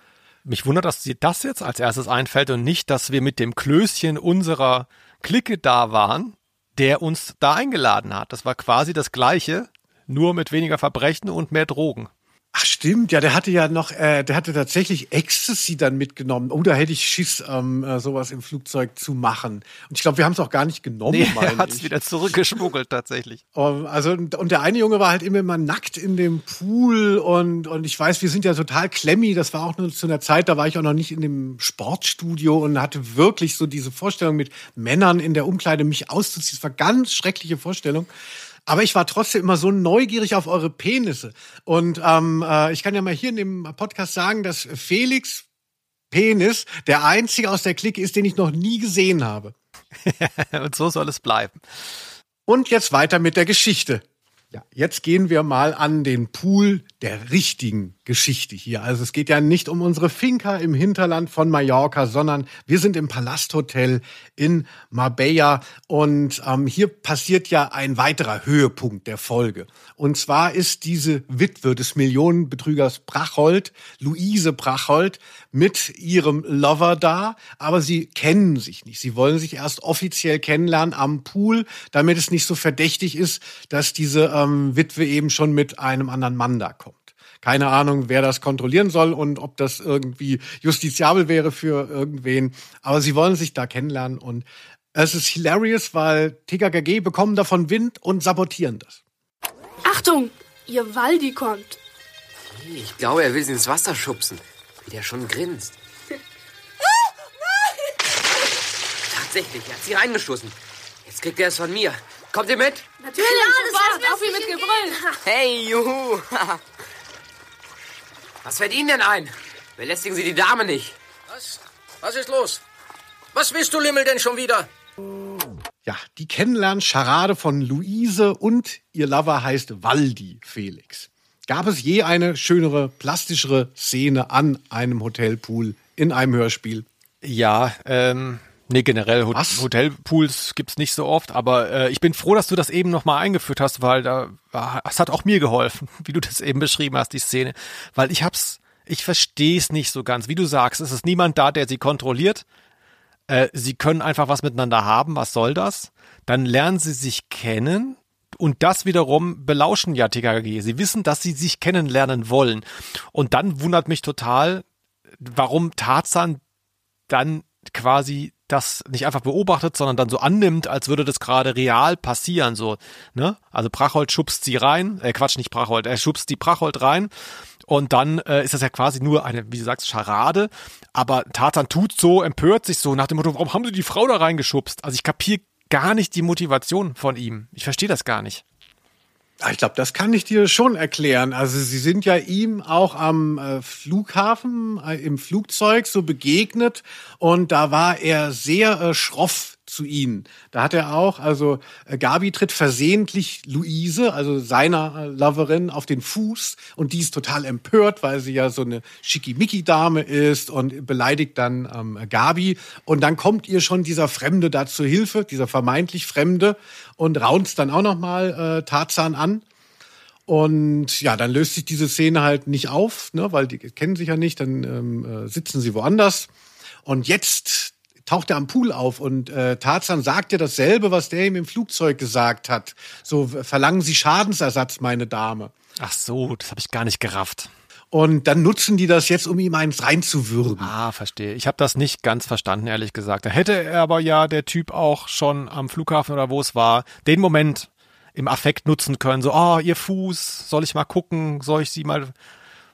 Mich wundert, dass dir das jetzt als erstes einfällt und nicht, dass wir mit dem Klößchen unserer Clique da waren der uns da eingeladen hat. Das war quasi das Gleiche, nur mit weniger Verbrechen und mehr Drogen. Ach stimmt, ja, der hatte ja noch, äh, der hatte tatsächlich Ecstasy dann mitgenommen. Oh, da hätte ich Schiss, ähm, äh, sowas im Flugzeug zu machen. Und ich glaube, wir haben es auch gar nicht genommen. Nee, er hat es wieder zurückgeschmuggelt tatsächlich. Um, also und der eine Junge war halt immer mal nackt in dem Pool und und ich weiß, wir sind ja total klemmi. Das war auch nur zu einer Zeit, da war ich auch noch nicht in dem Sportstudio und hatte wirklich so diese Vorstellung mit Männern in der Umkleide mich auszuziehen. Das war ganz schreckliche Vorstellung. Aber ich war trotzdem immer so neugierig auf eure Penisse. Und ähm, äh, ich kann ja mal hier in dem Podcast sagen, dass Felix Penis der einzige aus der Clique ist, den ich noch nie gesehen habe. Und so soll es bleiben. Und jetzt weiter mit der Geschichte. Ja, jetzt gehen wir mal an den Pool der richtigen Geschichte hier. Also es geht ja nicht um unsere Finca im Hinterland von Mallorca, sondern wir sind im Palasthotel in Marbella und ähm, hier passiert ja ein weiterer Höhepunkt der Folge. Und zwar ist diese Witwe des Millionenbetrügers Brachold, Luise Brachold, mit ihrem Lover da, aber sie kennen sich nicht. Sie wollen sich erst offiziell kennenlernen am Pool, damit es nicht so verdächtig ist, dass diese ähm, Witwe eben schon mit einem anderen Mann da kommt. Keine Ahnung, wer das kontrollieren soll und ob das irgendwie justiziabel wäre für irgendwen. Aber sie wollen sich da kennenlernen und es ist hilarious, weil TKKG bekommen davon Wind und sabotieren das. Achtung, ihr Waldi kommt. Ich glaube, er will sie ins Wasser schubsen. Wie der schon grinst. Tatsächlich, er hat sie reingeschossen. Jetzt kriegt er es von mir. Kommt ihr mit? Natürlich, sofort, auf ihn mit Gebrüll. Hey, juhu. Was fällt Ihnen denn ein? Belästigen Sie die Dame nicht. Was? Was ist los? Was willst du, Limmel, denn schon wieder? Ja, die Kennenlern-Scharade von Luise und ihr Lover heißt Waldi Felix. Gab es je eine schönere, plastischere Szene an einem Hotelpool in einem Hörspiel? Ja, ähm, nee, generell Hot Was? Hotelpools gibt's nicht so oft, aber äh, ich bin froh, dass du das eben nochmal eingeführt hast, weil da es hat auch mir geholfen, wie du das eben beschrieben hast, die Szene. Weil ich hab's, ich verstehe es nicht so ganz. Wie du sagst, es ist niemand da, der sie kontrolliert. Äh, sie können einfach was miteinander haben, was soll das? Dann lernen sie sich kennen. Und das wiederum belauschen ja TKG. Sie wissen, dass sie sich kennenlernen wollen. Und dann wundert mich total, warum Tarzan dann quasi das nicht einfach beobachtet, sondern dann so annimmt, als würde das gerade real passieren, so, ne? Also Brachold schubst sie rein, äh, Quatsch, nicht Brachold, er schubst die Brachold rein und dann äh, ist das ja quasi nur eine, wie du sagst, Scharade, aber Tarzan tut so, empört sich so nach dem Motto, warum haben sie die Frau da reingeschubst? Also ich kapiere gar nicht die Motivation von ihm. Ich verstehe das gar nicht. Ah, Ich glaube, das kann ich dir schon erklären. Also sie sind ja ihm auch am äh, Flughafen äh, im Flugzeug so begegnet und da war er sehr äh, schroff zu ihnen. Da hat er auch, also äh, Gabi tritt versehentlich Luise, also seiner äh, Loverin, auf den Fuß und die ist total empört, weil sie ja so eine Schickimicki-Dame ist und beleidigt dann ähm, Gabi und dann kommt ihr schon dieser Fremde da zur Hilfe, dieser vermeintlich Fremde und raunzt dann auch nochmal äh, Tarzan an. Und ja, dann löst sich diese Szene halt nicht auf, ne, weil die kennen sich ja nicht, dann ähm, äh, sitzen sie woanders. Und jetzt taucht er am Pool auf und äh, Tarzan sagt ja dasselbe, was der ihm im Flugzeug gesagt hat. So, verlangen Sie Schadensersatz, meine Dame. Ach so, das habe ich gar nicht gerafft. Und dann nutzen die das jetzt, um ihm eins reinzuwürgen. Ah, verstehe. Ich habe das nicht ganz verstanden, ehrlich gesagt. Da hätte er aber ja der Typ auch schon am Flughafen oder wo es war, den Moment im Affekt nutzen können. So, oh, ihr Fuß, soll ich mal gucken, soll ich sie mal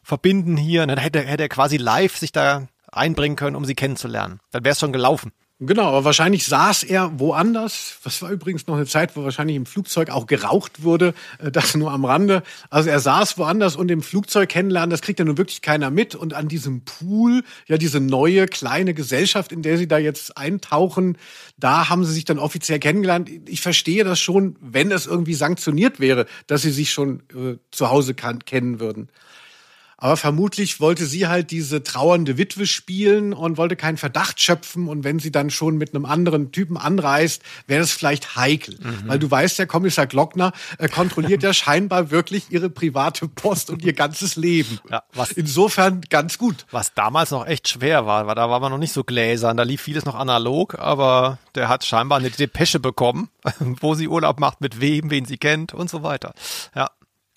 verbinden hier? Und dann hätte, hätte er quasi live sich da einbringen können, um sie kennenzulernen. Dann wäre es schon gelaufen. Genau, aber wahrscheinlich saß er woanders. Das war übrigens noch eine Zeit, wo wahrscheinlich im Flugzeug auch geraucht wurde. Äh, Das nur am Rande. Also er saß woanders und im Flugzeug kennenlernen, das kriegt ja nun wirklich keiner mit. Und an diesem Pool, ja, diese neue kleine Gesellschaft, in der sie da jetzt eintauchen, da haben sie sich dann offiziell kennengelernt. Ich verstehe das schon, wenn es irgendwie sanktioniert wäre, dass sie sich schon äh, zu Hause kennen würden. Aber vermutlich wollte sie halt diese trauernde Witwe spielen und wollte keinen Verdacht schöpfen. Und wenn sie dann schon mit einem anderen Typen anreist, wäre das vielleicht heikel. Mhm. Weil du weißt, der Kommissar Glockner äh, kontrolliert ja scheinbar wirklich ihre private Post und ihr ganzes Leben. Ja, was- Insofern ganz gut. Was damals noch echt schwer war, weil da war man noch nicht so gläsern, da lief vieles noch analog, aber der hat scheinbar eine Depesche bekommen, wo sie Urlaub macht, mit wem, wen sie kennt und so weiter. Ja.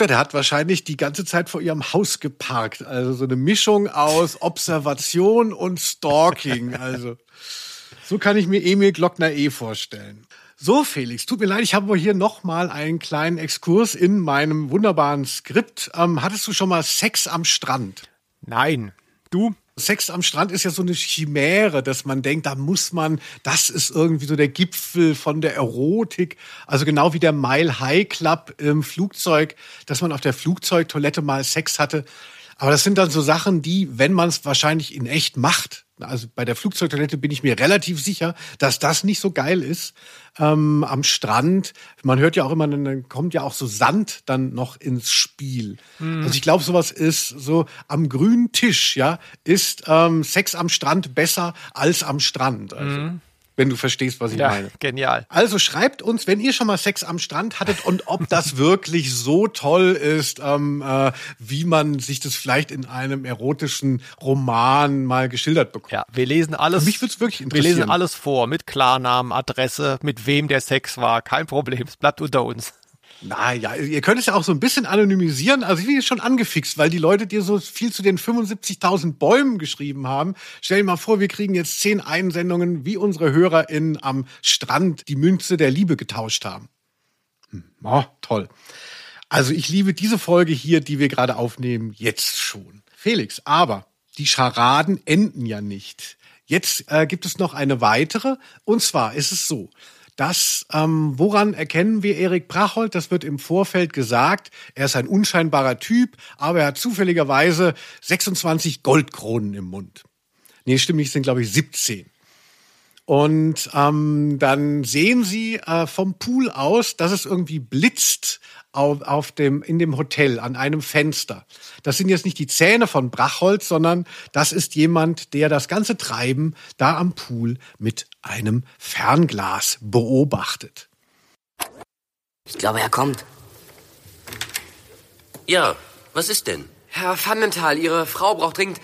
Der hat wahrscheinlich die ganze Zeit vor ihrem Haus geparkt. Also so eine Mischung aus Observation und Stalking. Also so kann ich mir Emil Glockner eh vorstellen. So, Felix, tut mir leid, ich habe hier nochmal einen kleinen Exkurs in meinem wunderbaren Skript. Ähm, hattest du schon mal Sex am Strand? Nein. Du? Sex am Strand ist ja so eine Chimäre, dass man denkt, da muss man, das ist irgendwie so der Gipfel von der Erotik. Also genau wie der Mile High Club im Flugzeug, dass man auf der Flugzeugtoilette mal Sex hatte. Aber das sind dann so Sachen, die, wenn man es wahrscheinlich in echt macht, Also bei der Flugzeugtoilette bin ich mir relativ sicher, dass das nicht so geil ist. Ähm, am Strand, man hört ja auch immer, dann kommt ja auch so Sand dann noch ins Spiel. Mhm. Also ich glaube, sowas ist so am grünen Tisch, ja, ist ähm, Sex am Strand besser als am Strand. Also, Mhm. Wenn du verstehst, was ich Ja, meine. genial. Also schreibt uns, wenn ihr schon mal Sex am Strand hattet und ob das wirklich so toll ist, ähm, äh, wie man sich das vielleicht in einem erotischen Roman mal geschildert bekommt. Ja, wir lesen alles. Mich würde es wirklich Wir interessieren. lesen alles vor, mit Klarnamen, Adresse, mit wem der Sex war. Kein Problem, es bleibt unter uns. Naja, ihr könnt es ja auch so ein bisschen anonymisieren. Also ich bin jetzt schon angefixt, weil die Leute dir so viel zu den 75.000 Bäumen geschrieben haben. Stell dir mal vor, wir kriegen jetzt zehn Einsendungen, wie unsere HörerInnen am Strand die Münze der Liebe getauscht haben. Hm, oh, toll. Also ich liebe diese Folge hier, die wir gerade aufnehmen, jetzt schon. Felix, aber die Scharaden enden ja nicht. Jetzt äh, gibt es noch eine weitere. Und zwar ist es so, dass, ähm, woran erkennen wir Erik Brachhold? Das wird im Vorfeld gesagt. Er ist ein unscheinbarer Typ, aber er hat zufälligerweise 26 Goldkronen im Mund. Nee, stimmt nicht, sind glaube ich 17. Und ähm, dann sehen sie äh, vom Pool aus, dass es irgendwie blitzt auf, auf dem, in dem Hotel an einem Fenster. Das sind jetzt nicht die Zähne von Brachholz, sondern das ist jemand, der das ganze Treiben da am Pool mit einem Fernglas beobachtet. Ich glaube, er kommt. Ja, was ist denn? Herr Vandenthal, Ihre Frau braucht dringend.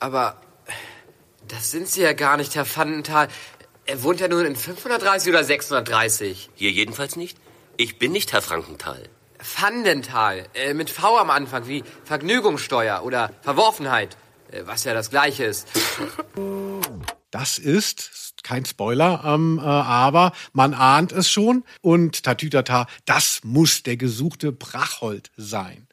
Aber das sind Sie ja gar nicht, Herr Vandenthal. Er wohnt ja nun in 530 oder 630. Hier jedenfalls nicht. Ich bin nicht Herr Frankenthal. Vandenthal, äh, mit V am Anfang, wie Vergnügungssteuer oder Verworfenheit, äh, was ja das gleiche ist. Das ist kein Spoiler, ähm, äh, aber man ahnt es schon. Und Tatütata, das muss der gesuchte Brachhold sein.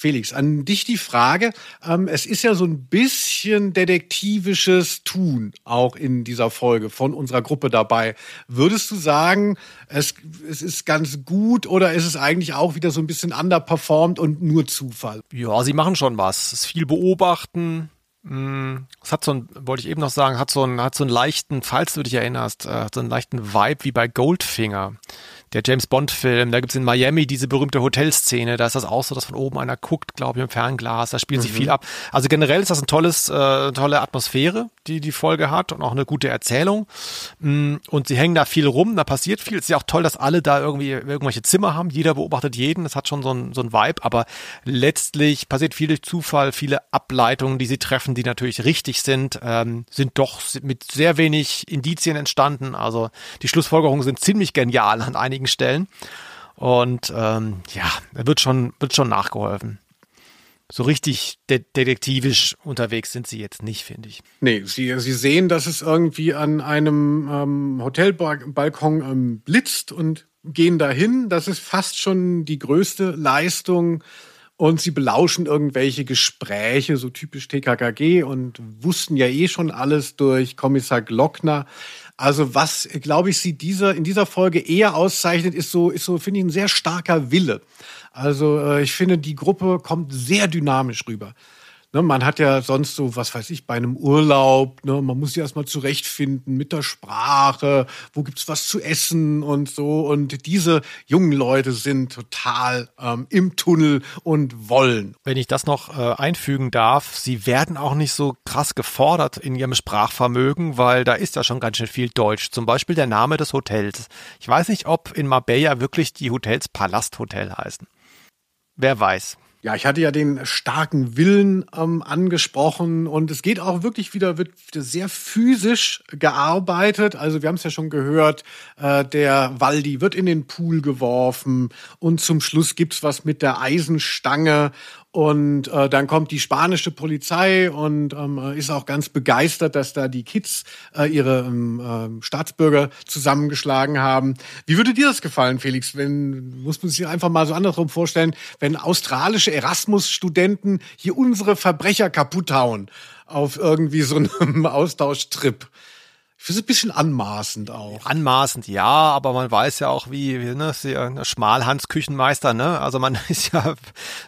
Felix, an dich die Frage. Ähm, es ist ja so ein bisschen detektivisches Tun auch in dieser Folge von unserer Gruppe dabei. Würdest du sagen, es, es ist ganz gut oder ist es eigentlich auch wieder so ein bisschen underperformed und nur Zufall? Ja, sie machen schon was. Es ist viel beobachten. Mm, Es hat so ein, wollte ich eben noch sagen, hat so einen, hat so einen leichten, falls du dich erinnerst, äh, hat so einen leichten Vibe wie bei Goldfinger. Der James Bond-Film, da gibt's in Miami diese berühmte Hotelszene, da ist das auch so, dass von oben einer guckt, glaube ich, im Fernglas, da spielt sich Mhm. viel ab. Also generell ist das ein tolles, äh, tolle Atmosphäre, die die Folge hat und auch eine gute Erzählung. Mm, Und sie hängen da viel rum, da passiert viel. Es ist ja auch toll, dass alle da irgendwie irgendwelche Zimmer haben, jeder beobachtet jeden, das hat schon so ein, so ein Vibe, aber letztlich passiert viel durch Zufall, viele Ableitungen, die sie treffen, die natürlich richtig sind, ähm, sind doch mit sehr wenig Indizien entstanden. Also die Schlussfolgerungen sind ziemlich genial an einigen Stellen. Und ähm, ja, da wird schon, wird schon nachgeholfen. So richtig de detektivisch unterwegs sind sie jetzt nicht, finde ich. Nee, sie, sie sehen, dass es irgendwie an einem ähm, Hotelbalkon ähm, blitzt und gehen dahin. Das ist fast schon die größte Leistung. Und sie belauschen irgendwelche Gespräche, so typisch TKKG, und wussten ja eh schon alles durch Kommissar Glockner. Also was, glaube ich, sie dieser, in dieser Folge eher auszeichnet, ist so, ist so, finde ich, ein sehr starker Wille. Also äh, ich finde, die Gruppe kommt sehr dynamisch rüber. Ne, man hat ja sonst so, was weiß ich, bei einem Urlaub, ne, man muss sich erstmal zurechtfinden mit der Sprache, wo gibt's was zu essen und so. Und diese jungen Leute sind total ähm, im Tunnel und wollen. Wenn ich das noch äh, einfügen darf, sie werden auch nicht so krass gefordert in ihrem Sprachvermögen, weil da ist ja schon ganz schön viel Deutsch. Zum Beispiel der Name des Hotels. Ich weiß nicht, ob in Marbella wirklich die Hotels Palasthotel heißen. Wer weiß. Ja, ich hatte ja den starken Willen ähm, angesprochen und es geht auch wirklich wieder, wird sehr physisch gearbeitet. Also wir haben es ja schon gehört, äh, der Waldi wird in den Pool geworfen und zum Schluss gibt's was mit der Eisenstange und äh, dann kommt die spanische Polizei und ähm, äh, ist auch ganz begeistert, dass da die Kids äh, ihre ähm, äh, Staatsbürger zusammengeschlagen haben. Wie würde dir das gefallen, Felix? Wenn muss man sich einfach mal so andersrum vorstellen, wenn australische Erasmus-Studenten hier unsere Verbrecher kaputt hauen auf irgendwie so einem Austauschtrip. Ich finde es ein bisschen anmaßend auch. Anmaßend, ja, aber man weiß ja auch, wie, wie ne, Schmalhans Küchenmeister, ne? Also man ist ja,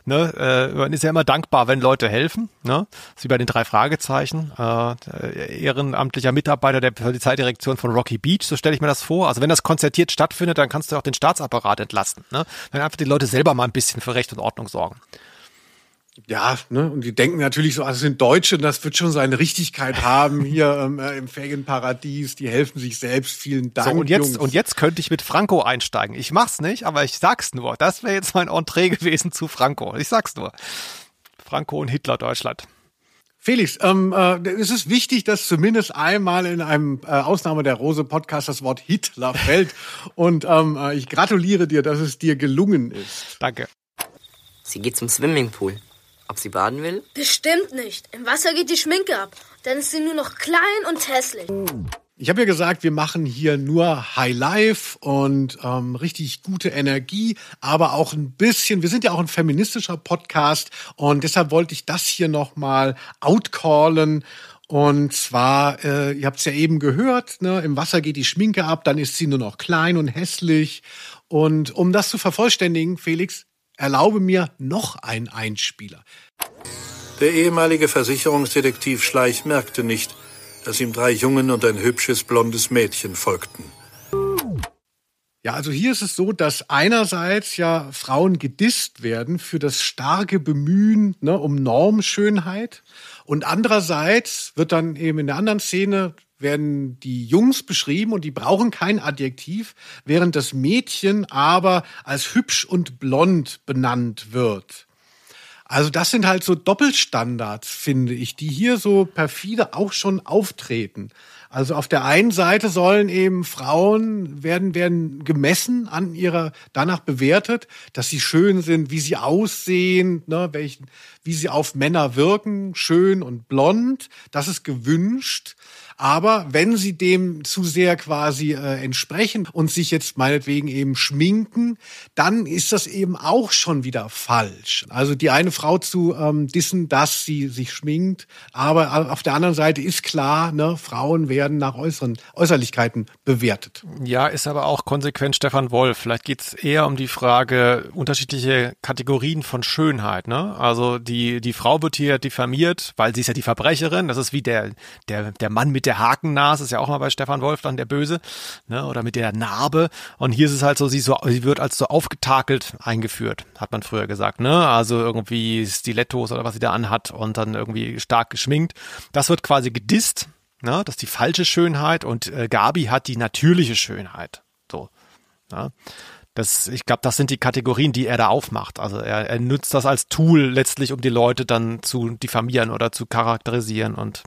ne, äh, man ist ja immer dankbar, wenn Leute helfen, ne? Das wie bei den drei Fragezeichen. Äh, ehrenamtlicher Mitarbeiter der Polizeidirektion von Rocky Beach, so stelle ich mir das vor. Also wenn das konzertiert stattfindet, dann kannst du auch den Staatsapparat entlasten, ne? Wenn einfach die Leute selber mal ein bisschen für Recht und Ordnung sorgen. Ja, ne, und die denken natürlich so, also sind Deutsche, das wird schon seine Richtigkeit haben hier ähm, äh, im Ferienparadies, die helfen sich selbst, vielen Dank. So, und jetzt, Jungs. und jetzt könnte ich mit Franco einsteigen. Ich mach's nicht, aber ich sag's nur. Das wäre jetzt mein Entree gewesen zu Franco. Ich sag's nur. Franco und Hitler Deutschland. Felix, ähm, äh, es ist wichtig, dass zumindest einmal in einem äh, Ausnahme der Rose Podcast das Wort Hitler fällt. Und ähm, äh, ich gratuliere dir, dass es dir gelungen ist. Danke. Sie geht zum Swimmingpool. Ob sie baden will? Bestimmt nicht. Im Wasser geht die Schminke ab. Dann ist sie nur noch klein und hässlich. Ich habe ja gesagt, wir machen hier nur High Life und ähm, richtig gute Energie, aber auch ein bisschen. Wir sind ja auch ein feministischer Podcast und deshalb wollte ich das hier noch mal outcallen. Und zwar, äh, ihr habt es ja eben gehört, ne, im Wasser geht die Schminke ab, dann ist sie nur noch klein und hässlich. Und um das zu vervollständigen, Felix, erlaube mir noch ein Einspieler. Der ehemalige Versicherungsdetektiv Schleich merkte nicht, dass ihm drei Jungen und ein hübsches blondes Mädchen folgten. Ja, also hier ist es so, dass einerseits ja Frauen gedisst werden für das starke Bemühen ne, um Normschönheit und andererseits wird dann eben in der anderen Szene werden die Jungs beschrieben und die brauchen kein Adjektiv, während das Mädchen aber als hübsch und blond benannt wird. Also das sind halt so Doppelstandards, finde ich, die hier so perfide auch schon auftreten. Also auf der einen Seite sollen eben Frauen werden, werden gemessen an ihrer, danach bewertet, dass sie schön sind, wie sie aussehen, ne, welchen, wie sie auf Männer wirken, schön und blond. Das ist gewünscht. Aber wenn sie dem zu sehr quasi äh, entsprechen und sich jetzt meinetwegen eben schminken, dann ist das eben auch schon wieder falsch. Also die eine Frau zu ähm, dissen, dass sie sich schminkt, aber auf der anderen Seite ist klar, ne, Frauen werden nach äußeren Äußerlichkeiten bewertet. Ja, ist aber auch konsequent Stefan Wolf. Vielleicht geht es eher um die Frage unterschiedliche Kategorien von Schönheit. Ne? Also die die Frau wird hier diffamiert, weil sie ist ja die Verbrecherin. Das ist wie der der der Mann mit der Hakennase, ist ja auch mal bei Stefan Wolf dann der Böse, ne? oder mit der Narbe. Und hier ist es halt so, sie, so, sie wird als so aufgetakelt eingeführt, hat man früher gesagt. Ne? Also irgendwie Stilettos oder was sie da anhat und dann irgendwie stark geschminkt. Das wird quasi gedisst. Ne? Das ist die falsche Schönheit und äh, Gabi hat die natürliche Schönheit. So. Ne? Das, ich glaube, das sind die Kategorien, die er da aufmacht. Also er, er nutzt das als Tool letztlich, um die Leute dann zu diffamieren oder zu charakterisieren und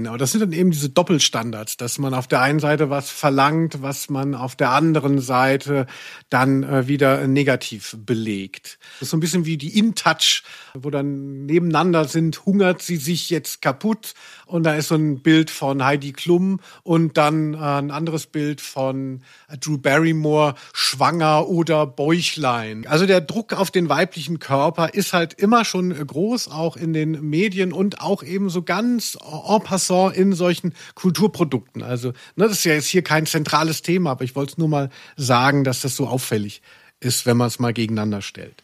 Genau, das sind dann eben diese Doppelstandards, dass man auf der einen Seite was verlangt, was man auf der anderen Seite dann äh, wieder negativ belegt. Das ist so ein bisschen wie die In-Touch, wo dann nebeneinander sind, hungert sie sich jetzt kaputt und da ist so ein Bild von Heidi Klum und dann äh, ein anderes Bild von Drew Barrymore, schwanger oder Bäuchlein. Also der Druck auf den weiblichen Körper ist halt immer schon groß, auch in den Medien und auch eben so ganz en passant in solchen Kulturprodukten. Also ne, das ist ja jetzt hier kein zentrales Thema, aber ich wollte es nur mal sagen, dass das so auffällig ist, wenn man es mal gegeneinander stellt.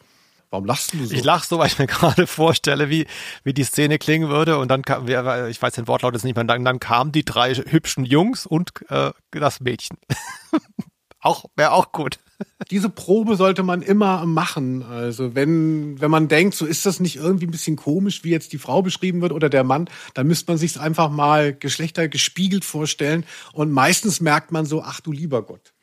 Warum lachst du so? Ich lach so, weil ich mir gerade vorstelle, wie, wie die Szene klingen würde. Und dann kam, ich weiß den Wortlaut jetzt nicht mehr, dann, dann kamen die drei hübschen Jungs und äh, das Mädchen. auch, wäre auch gut. Diese Probe sollte man immer machen. Also wenn, wenn man denkt, so ist das nicht irgendwie ein bisschen komisch, wie jetzt die Frau beschrieben wird oder der Mann, dann müsste man sich einfach mal Geschlechter gespiegelt vorstellen. Und meistens merkt man so, ach du lieber Gott.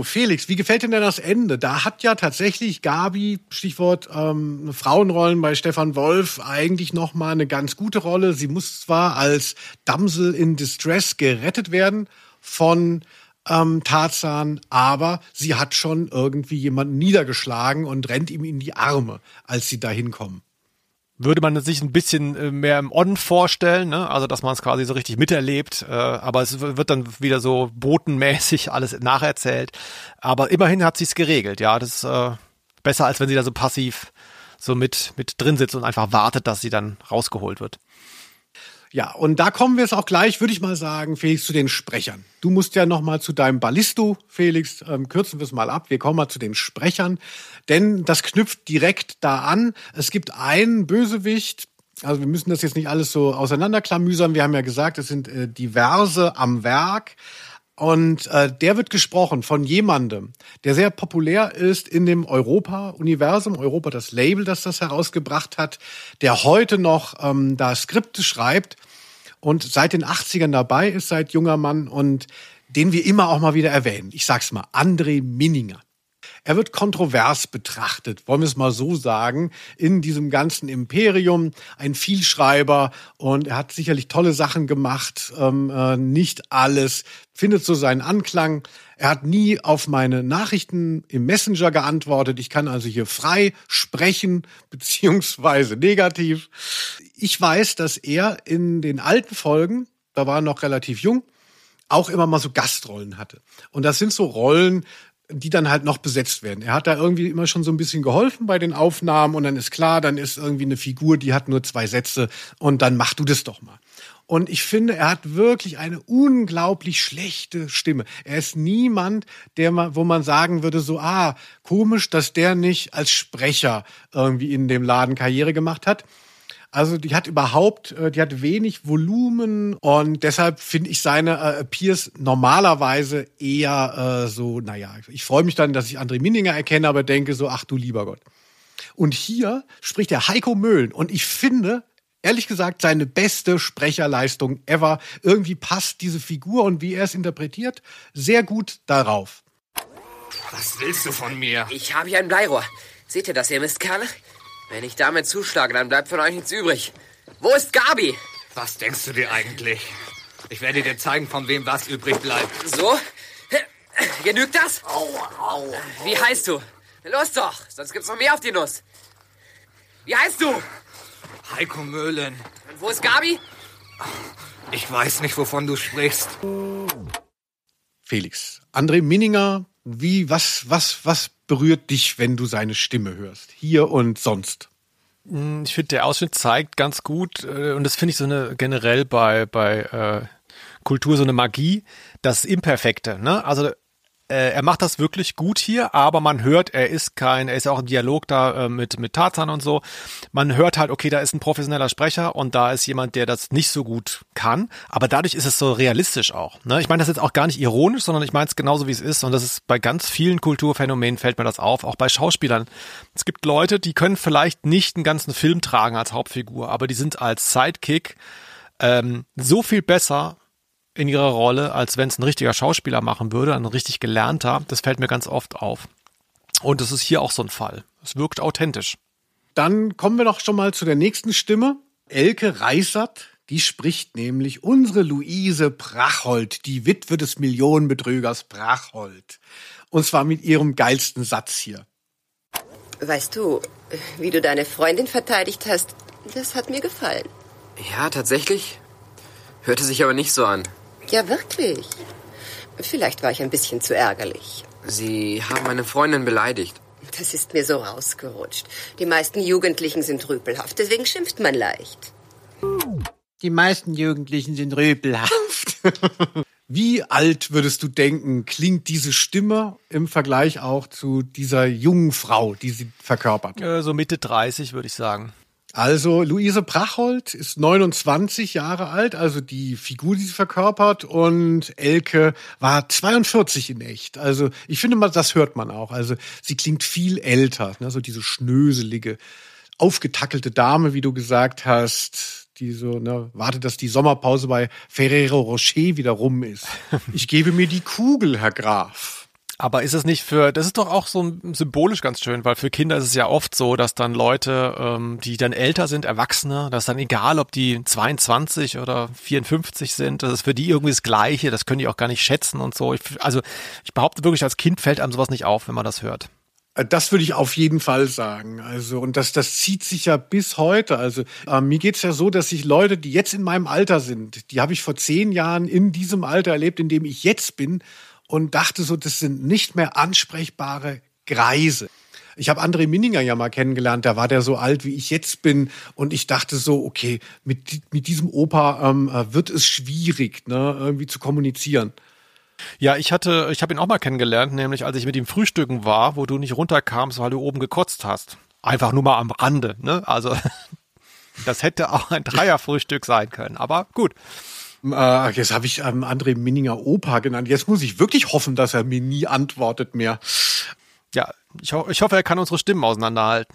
Felix, wie gefällt dir denn das Ende? Da hat ja tatsächlich Gabi, Stichwort ähm, Frauenrollen bei Stefan Wolf, eigentlich noch mal eine ganz gute Rolle. Sie muss zwar als Damsel in Distress gerettet werden von ähm, Tarzan, aber sie hat schon irgendwie jemanden niedergeschlagen und rennt ihm in die Arme, als sie da hinkommen würde man sich ein bisschen äh, mehr im On vorstellen, ne? also dass man es quasi so richtig miterlebt, äh, aber es wird dann wieder so botenmäßig alles nacherzählt. Aber immerhin hat sie es geregelt, ja, das ist äh, besser, als wenn sie da so passiv so mit, mit drin sitzt und einfach wartet, dass sie dann rausgeholt wird. Ja, und da kommen wir jetzt auch gleich, würde ich mal sagen, Felix, zu den Sprechern. Du musst ja noch mal zu deinem Ballisto, Felix, ähm, kürzen wir es mal ab. Wir kommen mal zu den Sprechern, denn das knüpft direkt da an. Es gibt einen Bösewicht, also wir müssen das jetzt nicht alles so auseinanderklamüsern. Wir haben ja gesagt, es sind äh, diverse am Werk. Und äh, der wird gesprochen von jemandem, der sehr populär ist in dem Europa-Universum, Europa das Label, das das herausgebracht hat, der heute noch ähm, da Skripte schreibt und seit den 80ern dabei ist, seit junger Mann und den wir immer auch mal wieder erwähnen. Ich sag's mal, André Minninger. Er wird kontrovers betrachtet, wollen wir es mal so sagen, in diesem ganzen Imperium. Ein Vielschreiber und er hat sicherlich tolle Sachen gemacht. Ähm, äh, nicht alles findet so seinen Anklang. Er hat nie auf meine Nachrichten im Messenger geantwortet. Ich kann also hier frei sprechen, beziehungsweise negativ. Ich weiß, dass er in den alten Folgen, da war er noch relativ jung, auch immer mal so Gastrollen hatte. Und das sind so Rollen, die dann halt noch besetzt werden. Er hat da irgendwie immer schon so ein bisschen geholfen bei den Aufnahmen und dann ist klar, dann ist irgendwie eine Figur, die hat nur zwei Sätze und dann mach du das doch mal. Und ich finde, er hat wirklich eine unglaublich schlechte Stimme. Er ist niemand, der man, wo man sagen würde, so, ah, komisch, dass der nicht als Sprecher irgendwie in dem Laden Karriere gemacht hat. Also die hat überhaupt, äh, die hat wenig Volumen und deshalb finde ich seine äh, Peers normalerweise eher äh, so, naja, ich freue mich dann, dass ich André Minninger erkenne, aber denke so, ach du lieber Gott. Und hier spricht der Heiko Möhlen und ich finde, ehrlich gesagt, seine beste Sprecherleistung ever. Irgendwie passt diese Figur und wie er es interpretiert, sehr gut darauf. Was willst du von mir? Ich habe hier ein Bleirohr. Seht ihr das, ihr Mistkerle? Wenn ich damit zuschlage, dann bleibt von euch nichts übrig. Wo ist Gabi? Was denkst du dir eigentlich? Ich werde dir zeigen, von wem was übrig bleibt. So? Genügt das? Au, au. Wie heißt du? Los doch, sonst gibt's noch mehr auf die Nuss. Wie heißt du? Heiko Möhlen. Und wo ist Gabi? Ich weiß nicht, wovon du sprichst. Felix, André Minninger, wie, was, was, was berührt dich, wenn du seine Stimme hörst? Hier und sonst? Hm, ich finde, der Ausschnitt zeigt ganz gut, äh, und das finde ich so eine generell bei, bei äh, Kultur so eine Magie, das Imperfekte. Ne? Also äh, er macht das wirklich gut hier, aber man hört, er ist kein, er ist auch im Dialog da äh, mit, mit Tarzan und so. Man hört halt, okay, da ist ein professioneller Sprecher und da ist jemand, der das nicht so gut kann. Aber dadurch ist es so realistisch auch. Ne? Ich meine das jetzt auch gar nicht ironisch, sondern ich meine es genauso, wie es ist. Und das ist bei ganz vielen Kulturphänomenen fällt mir das auf, auch bei Schauspielern. Es gibt Leute, die können vielleicht nicht einen ganzen Film tragen als Hauptfigur, aber die sind als Sidekick ähm, so viel besser in ihrer Rolle, als wenn es ein richtiger Schauspieler machen würde, ein richtig gelernter. Das fällt mir ganz oft auf. Und das ist hier auch so ein Fall. Es wirkt authentisch. Dann kommen wir noch schon mal zu der nächsten Stimme. Elke Reissert, die spricht nämlich unsere Luise Prachhold, die Witwe des Millionenbetrügers Prachhold. Und zwar mit ihrem geilsten Satz hier. Weißt du, wie du deine Freundin verteidigt hast, das hat mir gefallen. Ja, tatsächlich. Hörte sich aber nicht so an. Ja, wirklich. Vielleicht war ich ein bisschen zu ärgerlich. Sie haben meine Freundin beleidigt. Das ist mir so rausgerutscht. Die meisten Jugendlichen sind rüpelhaft, deswegen schimpft man leicht. Die meisten Jugendlichen sind rüpelhaft. Wie alt würdest du denken, klingt diese Stimme im Vergleich auch zu dieser jungen Frau, die sie verkörpert? Äh, so Mitte 30 würde ich sagen. Also Luise Prachhold ist 29 Jahre alt, also die Figur, die sie verkörpert, und Elke war 42 in echt. Also ich finde mal, das hört man auch. Also sie klingt viel älter, ne? so diese schnöselige, aufgetackelte Dame, wie du gesagt hast, die so, ne, wartet, dass die Sommerpause bei Ferrero Rocher wieder rum ist. Ich gebe mir die Kugel, Herr Graf. Aber ist es nicht für, das ist doch auch so symbolisch ganz schön, weil für Kinder ist es ja oft so, dass dann Leute, ähm, die dann älter sind, Erwachsene, das ist dann egal, ob die 22 oder 54 sind, das ist für die irgendwie das Gleiche, das können die auch gar nicht schätzen und so. Ich, also ich behaupte wirklich, als Kind fällt einem sowas nicht auf, wenn man das hört. Äh, das würde ich auf jeden Fall sagen. Also, und das, das zieht sich ja bis heute. Also, äh, mir geht's ja so, dass ich Leute, die jetzt in meinem Alter sind, die habe ich vor zehn Jahren in diesem Alter erlebt, in dem ich jetzt bin und dachte so, das sind nicht mehr ansprechbare Greise. Ich habe André Minninger ja mal kennengelernt, da war der so alt, wie ich jetzt bin. Und ich dachte so, okay, mit, mit diesem Opa ähm, äh, wird es schwierig, ne, irgendwie zu kommunizieren. Ja, ich hatte, ich habe ihn auch mal kennengelernt, nämlich als ich mit ihm frühstücken war, wo du nicht runterkamst, weil du oben gekotzt hast. Einfach nur mal am Rande, ne? Also das hätte auch ein Dreierfrühstück sein können, aber gut. Äh, jetzt habe ich ähm, André Minninger Opa genannt. Jetzt muss ich wirklich hoffen, dass er mir nie antwortet mehr. Ja, ich, ho ich hoffe, er kann unsere Stimmen auseinanderhalten.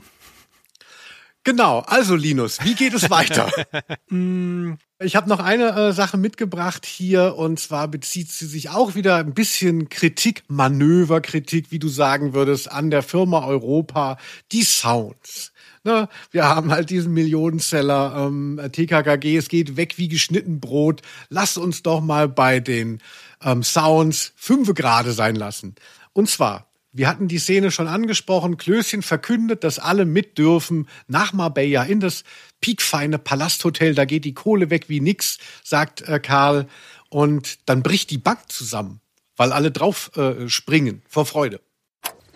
Genau, also Linus, wie geht es weiter? Mm, ich habe noch eine äh, Sache mitgebracht hier und zwar bezieht sie sich auch wieder ein bisschen Kritik, Manöverkritik, wie du sagen würdest, an der Firma Europa, die Sounds. Ne, wir haben halt diesen Millionenseller ähm, TKKG, es geht weg wie geschnitten Brot. Lass uns doch mal bei den ähm, Sounds fünf Grade sein lassen. Und zwar wir hatten die Szene schon angesprochen. Klößchen verkündet, dass alle mit dürfen nach Marbella in das piekfeine Palasthotel. Da geht die Kohle weg wie nix, sagt äh, Karl. Und dann bricht die Bank zusammen, weil alle drauf äh, springen vor Freude.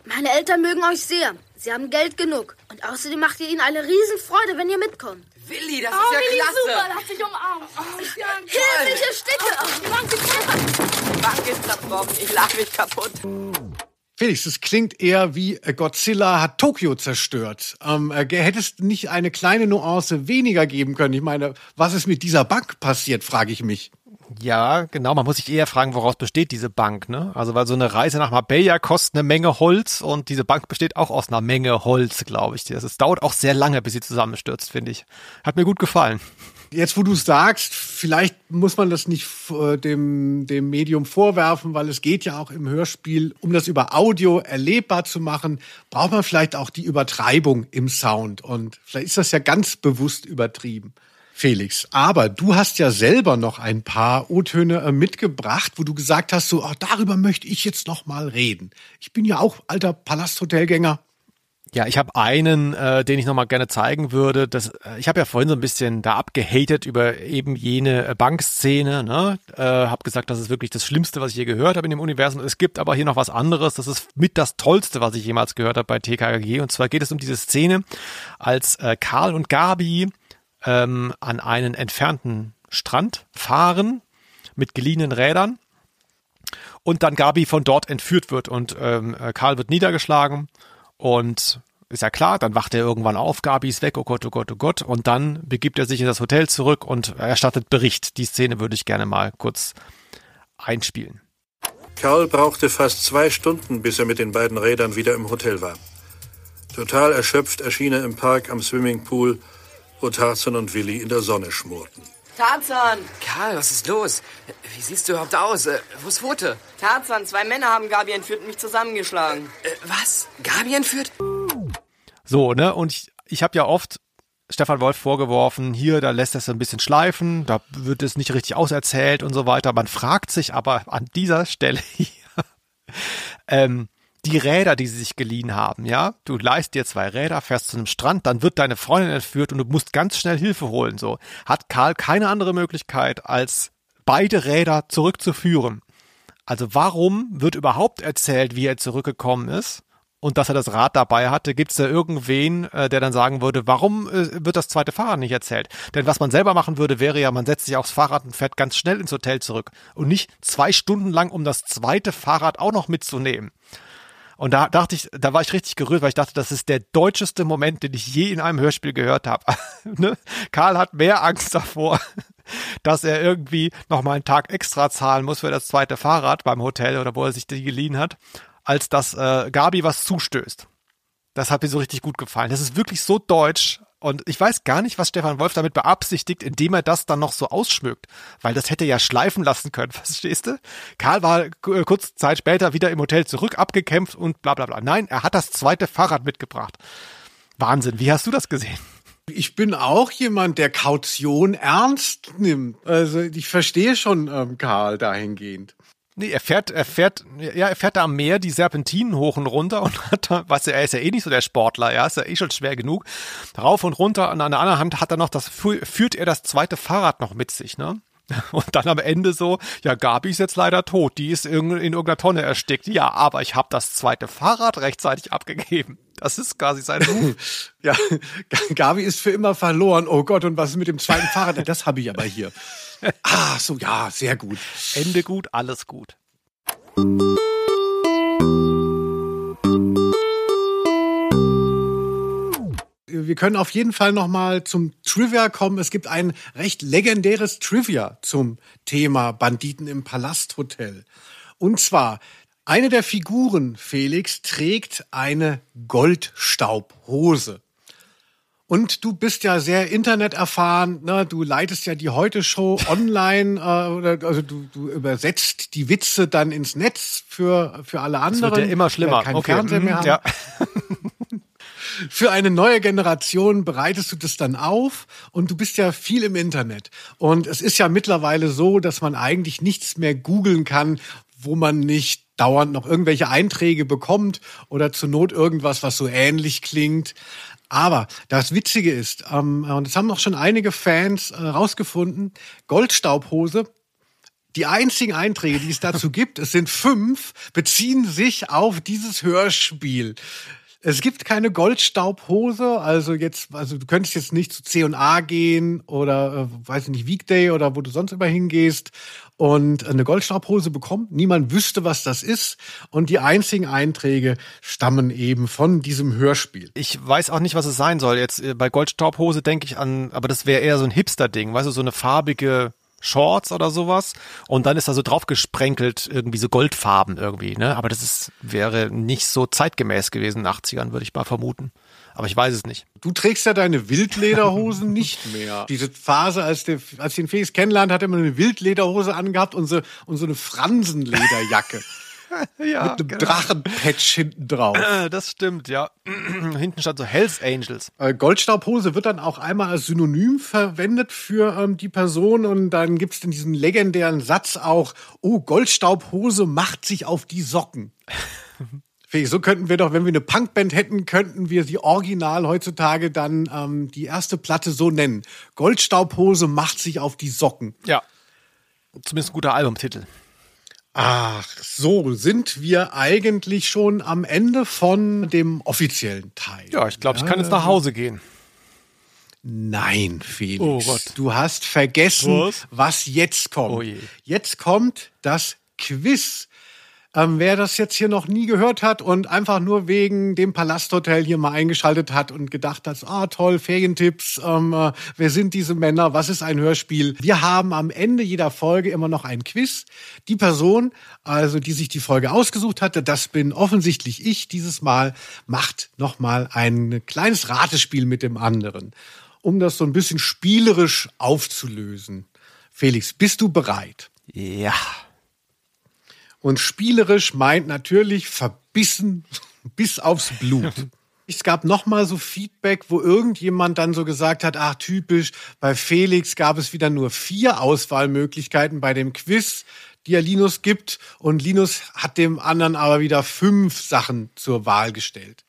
Meine Eltern mögen euch sehr. Sie haben Geld genug. Und außerdem macht ihr ihnen eine Riesenfreude, wenn ihr mitkommt. Willi, das oh, ist ja Willi, klasse. super, lass dich umarmen. Oh, ist ja Hilfe, ich ersticke. Oh, die Bank ist Die Bank ist zerbrochen. Ich lach mich kaputt. Felix, es klingt eher wie äh, Godzilla hat Tokio zerstört. Ähm, äh, hättest nicht eine kleine Nuance weniger geben können? Ich meine, was ist mit dieser Bank passiert, frage ich mich. Ja, genau. Man muss sich eher fragen, woraus besteht diese Bank, ne? Also, weil so eine Reise nach Marbella kostet eine Menge Holz und diese Bank besteht auch aus einer Menge Holz, glaube ich. Es dauert auch sehr lange, bis sie zusammenstürzt, finde ich. Hat mir gut gefallen. Jetzt, wo du sagst, vielleicht muss man das nicht äh, dem, dem Medium vorwerfen, weil es geht ja auch im Hörspiel, um das über Audio erlebbar zu machen, braucht man vielleicht auch die Übertreibung im Sound. Und vielleicht ist das ja ganz bewusst übertrieben. Felix, aber du hast ja selber noch ein paar O-Töne äh, mitgebracht, wo du gesagt hast, so, ach, darüber möchte ich jetzt noch mal reden. Ich bin ja auch alter Palasthotelgänger. Ja, ich habe einen, äh, den ich nochmal gerne zeigen würde. Das, äh, ich habe ja vorhin so ein bisschen da abgehatet über eben jene äh, Bankszene. Ne? Äh, habe gesagt, das ist wirklich das Schlimmste, was ich je gehört habe in dem Universum. Es gibt aber hier noch was anderes. Das ist mit das Tollste, was ich jemals gehört habe bei TKG. Und zwar geht es um diese Szene, als äh, Karl und Gabi ähm, an einen entfernten Strand fahren mit geliehenen Rädern und dann Gabi von dort entführt wird und ähm, äh, Karl wird niedergeschlagen und ist ja klar, dann wacht er irgendwann auf, Gabi ist weg, oh Gott, oh Gott, oh Gott. Und dann begibt er sich in das Hotel zurück und erstattet Bericht. Die Szene würde ich gerne mal kurz einspielen. Karl brauchte fast zwei Stunden, bis er mit den beiden Rädern wieder im Hotel war. Total erschöpft erschien er im Park am Swimmingpool, wo Tarzan und Willi in der Sonne schmorten. Tarzan! Karl, was ist los? Wie siehst du überhaupt aus? Äh, wo ist Pfote? Tarzan, zwei Männer haben Gabi entführt und mich zusammengeschlagen. Äh, was? Gabi entführt? So, ne? Und ich, ich habe ja oft Stefan Wolf vorgeworfen, hier, da lässt er es ein bisschen schleifen, da wird es nicht richtig auserzählt und so weiter. Man fragt sich aber an dieser Stelle hier, ähm, die Räder, die sie sich geliehen haben, ja, du leist dir zwei Räder, fährst zu einem Strand, dann wird deine Freundin entführt und du musst ganz schnell Hilfe holen, so. Hat Karl keine andere Möglichkeit, als beide Räder zurückzuführen. Also warum wird überhaupt erzählt, wie er zurückgekommen ist? und dass er das Rad dabei hatte, gibt es da irgendwen, äh, der dann sagen würde, warum äh, wird das zweite Fahrrad nicht erzählt? Denn was man selber machen würde, wäre ja, man setzt sich aufs Fahrrad und fährt ganz schnell ins Hotel zurück und nicht zwei Stunden lang, um das zweite Fahrrad auch noch mitzunehmen. Und da dachte ich, da war ich richtig gerührt, weil ich dachte, das ist der deutscheste Moment, den ich je in einem Hörspiel gehört habe. ne? Karl hat mehr Angst davor, dass er irgendwie noch mal einen Tag extra zahlen muss für das zweite Fahrrad beim Hotel oder wo er sich die geliehen hat, als dass äh, Gabi was zustößt. Das hat mir so richtig gut gefallen. Das ist wirklich so deutsch. Und ich weiß gar nicht, was Stefan Wolf damit beabsichtigt, indem er das dann noch so ausschmückt. Weil das hätte ja schleifen lassen können, verstehst du? Karl war äh, kurze Zeit später wieder im Hotel zurück, abgekämpft und bla bla bla. Nein, er hat das zweite Fahrrad mitgebracht. Wahnsinn, wie hast du das gesehen? Ich bin auch jemand, der Kaution ernst nimmt. Also ich verstehe schon ähm, Karl dahingehend. Nee, er fährt, er fährt, ja, er fährt da am Meer die Serpentinen hoch und runter und hat da, du, er ist ja eh nicht so der Sportler, ja, ist ja eh schon schwer genug. Rauf und runter und an der anderen Hand hat er noch das, führt er das zweite Fahrrad noch mit sich, ne? Und dann am Ende so, ja, Gabi ist jetzt leider tot, die ist in, in irgendeiner Tonne erstickt. Ja, aber ich habe das zweite Fahrrad rechtzeitig abgegeben. Das ist quasi sein Ruf. ja, Gabi ist für immer verloren. Oh Gott, und was ist mit dem zweiten Fahrrad? Das habe ich aber hier. Ah, so, ja, sehr gut. Ende gut, alles gut. Wir können auf jeden Fall noch mal zum Trivia kommen. Es gibt ein recht legendäres Trivia zum Thema Banditen im Palasthotel. Und zwar eine der Figuren Felix trägt eine Goldstaubhose. Und du bist ja sehr interneterfahren, ne? du leitest ja die Heute-Show online, äh, oder, also du, du übersetzt die Witze dann ins Netz für, für alle anderen. Das wird ja immer schlimmer. Kein okay. Fernseher mehr mhm, haben. Ja. für eine neue Generation bereitest du das dann auf und du bist ja viel im Internet. Und es ist ja mittlerweile so, dass man eigentlich nichts mehr googeln kann, wo man nicht dauernd noch irgendwelche Einträge bekommt oder zur Not irgendwas, was so ähnlich klingt. Aber das Witzige ist, ähm, und das haben auch schon einige Fans äh, rausgefunden, Goldstaubhose die einzigen Einträge, die es dazu gibt, es sind fünf, beziehen sich auf dieses Hörspiel. Es gibt keine Goldstaubhose, also jetzt, also du könntest jetzt nicht zu C&A gehen oder, äh, weiß ich nicht, Weekday oder wo du sonst immer hingehst und eine Goldstaubhose bekommen. Niemand wüsste, was das ist. Und die einzigen Einträge stammen eben von diesem Hörspiel. Ich weiß auch nicht, was es sein soll. Jetzt äh, bei Goldstaubhose denke ich an, aber das wäre eher so ein Hipster-Ding, weißt du, so eine farbige Shorts oder sowas und dann ist da so drauf gesprenkelt irgendwie so Goldfarben irgendwie, ne? Aber das ist wäre nicht so zeitgemäß gewesen in den 80ern, würde ich mal vermuten. Aber ich weiß es nicht. Du trägst ja deine Wildlederhosen nicht mehr. Diese Phase, als, der, als ich den Felix kennenlernt, hat er immer eine Wildlederhose angehabt und so, und so eine Fransenlederjacke. ja, mit einem genau. Drachenpatch hinten drauf. Das stimmt, ja. hinten stand so Hells Angels. Äh, Goldstaubhose wird dann auch einmal als Synonym verwendet für ähm, die Person und dann gibt es in diesem legendären Satz auch, oh, Goldstaubhose macht sich auf die Socken. So könnten wir doch, wenn wir eine Punkband hätten, könnten wir sie original heutzutage dann ähm, die erste Platte so nennen. Goldstaubhose macht sich auf die Socken. Ja. Zumindest ein guter Albumtitel. Ach, so sind wir eigentlich schon am Ende von dem offiziellen Teil. Ja, ich glaube, ich kann jetzt nach Hause gehen. Nein, Felix. Oh Gott. Du hast vergessen, was, was jetzt kommt. Oh jetzt kommt das Quiz. Ähm, wer das jetzt hier noch nie gehört hat und einfach nur wegen dem Palasthotel hier mal eingeschaltet hat und gedacht hat, ah toll, Ferientipps, ähm, äh, wer sind diese Männer, was ist ein Hörspiel? Wir haben am Ende jeder Folge immer noch ein Quiz. Die Person, also die sich die Folge ausgesucht hatte, das bin offensichtlich ich dieses Mal, macht nochmal ein kleines Ratespiel mit dem anderen, um das so ein bisschen spielerisch aufzulösen. Felix, bist du bereit? Ja. Und spielerisch meint natürlich verbissen bis aufs Blut. Es gab noch mal so Feedback, wo irgendjemand dann so gesagt hat, ach typisch, bei Felix gab es wieder nur vier Auswahlmöglichkeiten bei dem Quiz, die er Linus gibt. Und Linus hat dem anderen aber wieder fünf Sachen zur Wahl gestellt.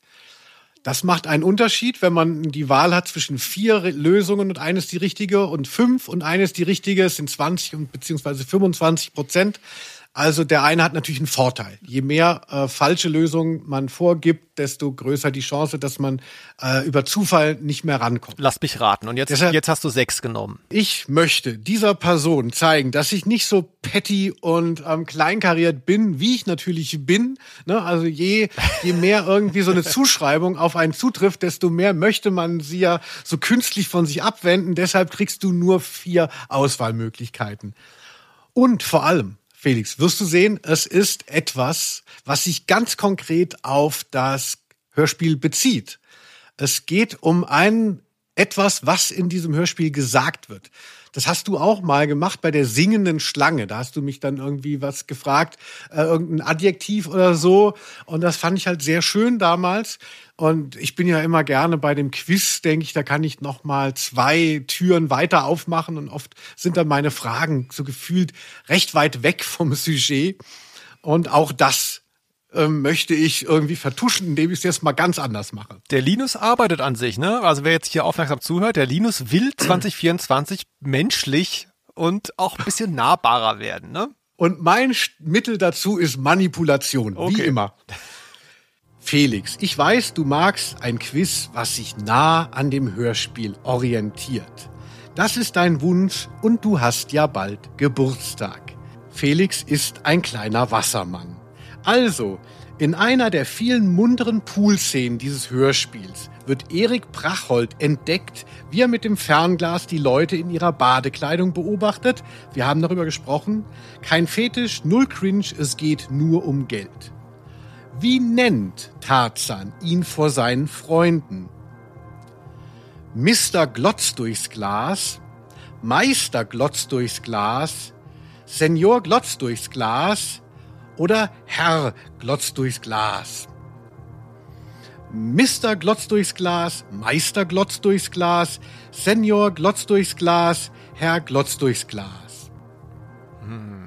Das macht einen Unterschied, wenn man die Wahl hat zwischen vier Lösungen und eines die richtige und fünf und eines die richtige, es sind 20 und beziehungsweise 25 Prozent. Also der eine hat natürlich einen Vorteil. Je mehr äh, falsche Lösungen man vorgibt, desto größer die Chance, dass man äh, über Zufall nicht mehr rankommt. Lass mich raten. Und jetzt, Deshalb, jetzt hast du sechs genommen. Ich möchte dieser Person zeigen, dass ich nicht so petty und ähm, kleinkariert bin, wie ich natürlich bin. Ne? Also je, je mehr irgendwie so eine Zuschreibung auf einen zutrifft, desto mehr möchte man sie ja so künstlich von sich abwenden. Deshalb kriegst du nur vier Auswahlmöglichkeiten. Und vor allem, Felix, wirst du sehen, es ist etwas, was sich ganz konkret auf das Hörspiel bezieht. Es geht um ein etwas, was in diesem Hörspiel gesagt wird. Das hast du auch mal gemacht bei der singenden Schlange. Da hast du mich dann irgendwie was gefragt, äh, irgendein Adjektiv oder so. Und das fand ich halt sehr schön damals. Und ich bin ja immer gerne bei dem Quiz, denke ich, da kann ich noch mal zwei Türen weiter aufmachen und oft sind dann meine Fragen so gefühlt recht weit weg vom Sujet. Und auch das ähm, möchte ich irgendwie vertuschen, indem ich es jetzt mal ganz anders mache. Der Linus arbeitet an sich, ne? Also wer jetzt hier aufmerksam zuhört, der Linus will 2024 menschlich und auch ein bisschen nahbarer werden, ne? Und mein Mittel dazu ist Manipulation, wie Okay. immer. Felix, ich weiß, du magst ein Quiz, was sich nah an dem Hörspiel orientiert. Das ist dein Wunsch und du hast ja bald Geburtstag. Felix ist ein kleiner Wassermann. Also, in einer der vielen munteren Poolszenen dieses Hörspiels wird Erik Prachhold entdeckt, wie er mit dem Fernglas die Leute in ihrer Badekleidung beobachtet. Wir haben darüber gesprochen. Kein Fetisch, null Cringe, es geht nur um Geld. Wie nennt Tarzan ihn vor seinen Freunden? Mr. Glotz durchs Glas, Meister Glotz durchs Glas, Senior Glotz durchs Glas oder Herr Glotz durchs Glas? Mr. Glotz durchs Glas, Meister Glotz durchs Glas, Senior Glotz durchs Glas, Herr Glotz durchs Glas.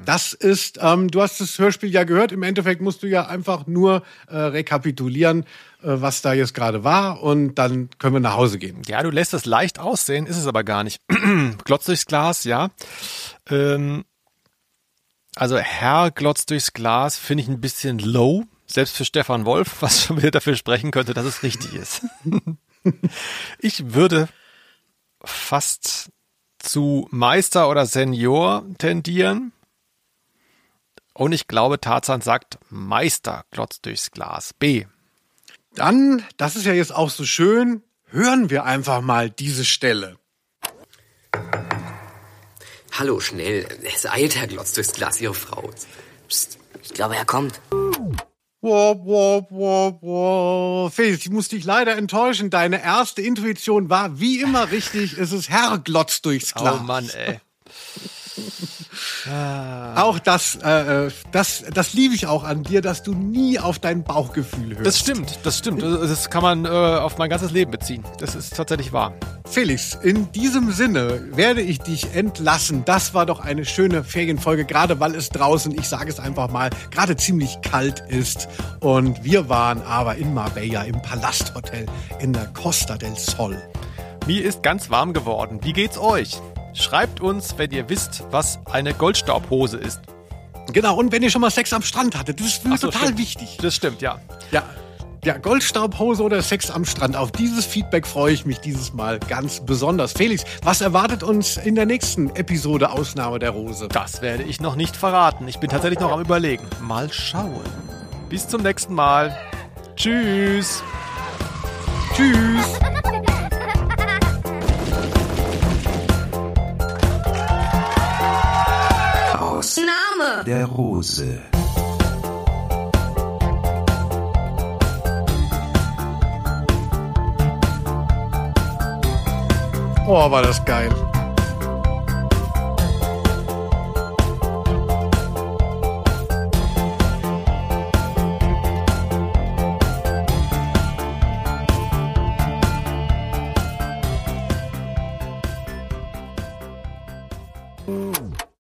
Das ist, ähm, du hast das Hörspiel ja gehört. Im Endeffekt musst du ja einfach nur äh, rekapitulieren, äh, was da jetzt gerade war, und dann können wir nach Hause gehen. Ja, du lässt es leicht aussehen, ist es aber gar nicht. Glotz durchs Glas, ja. Ähm, also Herr Glotz durchs Glas finde ich ein bisschen low, selbst für Stefan Wolf, was schon wieder dafür sprechen könnte, dass es richtig ist. ich würde fast zu Meister oder Senior tendieren. Und ich glaube, Tarzan sagt Meister Glotz durchs Glas. B. Dann, das ist ja jetzt auch so schön, hören wir einfach mal diese Stelle. Hallo, schnell. Es eilt, Herr Glotz, durchs Glas, Ihre Frau. Psst. Ich glaube, er kommt. Wow, wow, wow, wow. Felix, ich muss dich leider enttäuschen. Deine erste Intuition war wie immer richtig. Es ist Herr Glotz durchs Glas. Oh Mann, ey. Auch das, äh, äh, das, das liebe ich auch an dir, dass du nie auf dein Bauchgefühl hörst. Das stimmt, das stimmt. Das kann man äh, auf mein ganzes Leben beziehen. Das ist tatsächlich wahr. Felix, in diesem Sinne werde ich dich entlassen. Das war doch eine schöne Ferienfolge, gerade weil es draußen, ich sage es einfach mal, gerade ziemlich kalt ist. Und wir waren aber in Marbella im Palasthotel in der Costa del Sol. Mir ist ganz warm geworden. Wie geht's euch? Schreibt uns, wenn ihr wisst, was eine Goldstaubhose ist. Genau, und wenn ihr schon mal Sex am Strand hattet, das ist so, total stimmt. wichtig. Das stimmt, ja. Ja. Ja, Goldstaubhose oder Sex am Strand. Auf dieses Feedback freue ich mich dieses Mal ganz besonders. Felix, was erwartet uns in der nächsten Episode Ausnahme der Rose? Das werde ich noch nicht verraten. Ich bin tatsächlich noch am Überlegen. Mal schauen. Bis zum nächsten Mal. Tschüss. Tschüss. Der Rose. Oh, war das geil.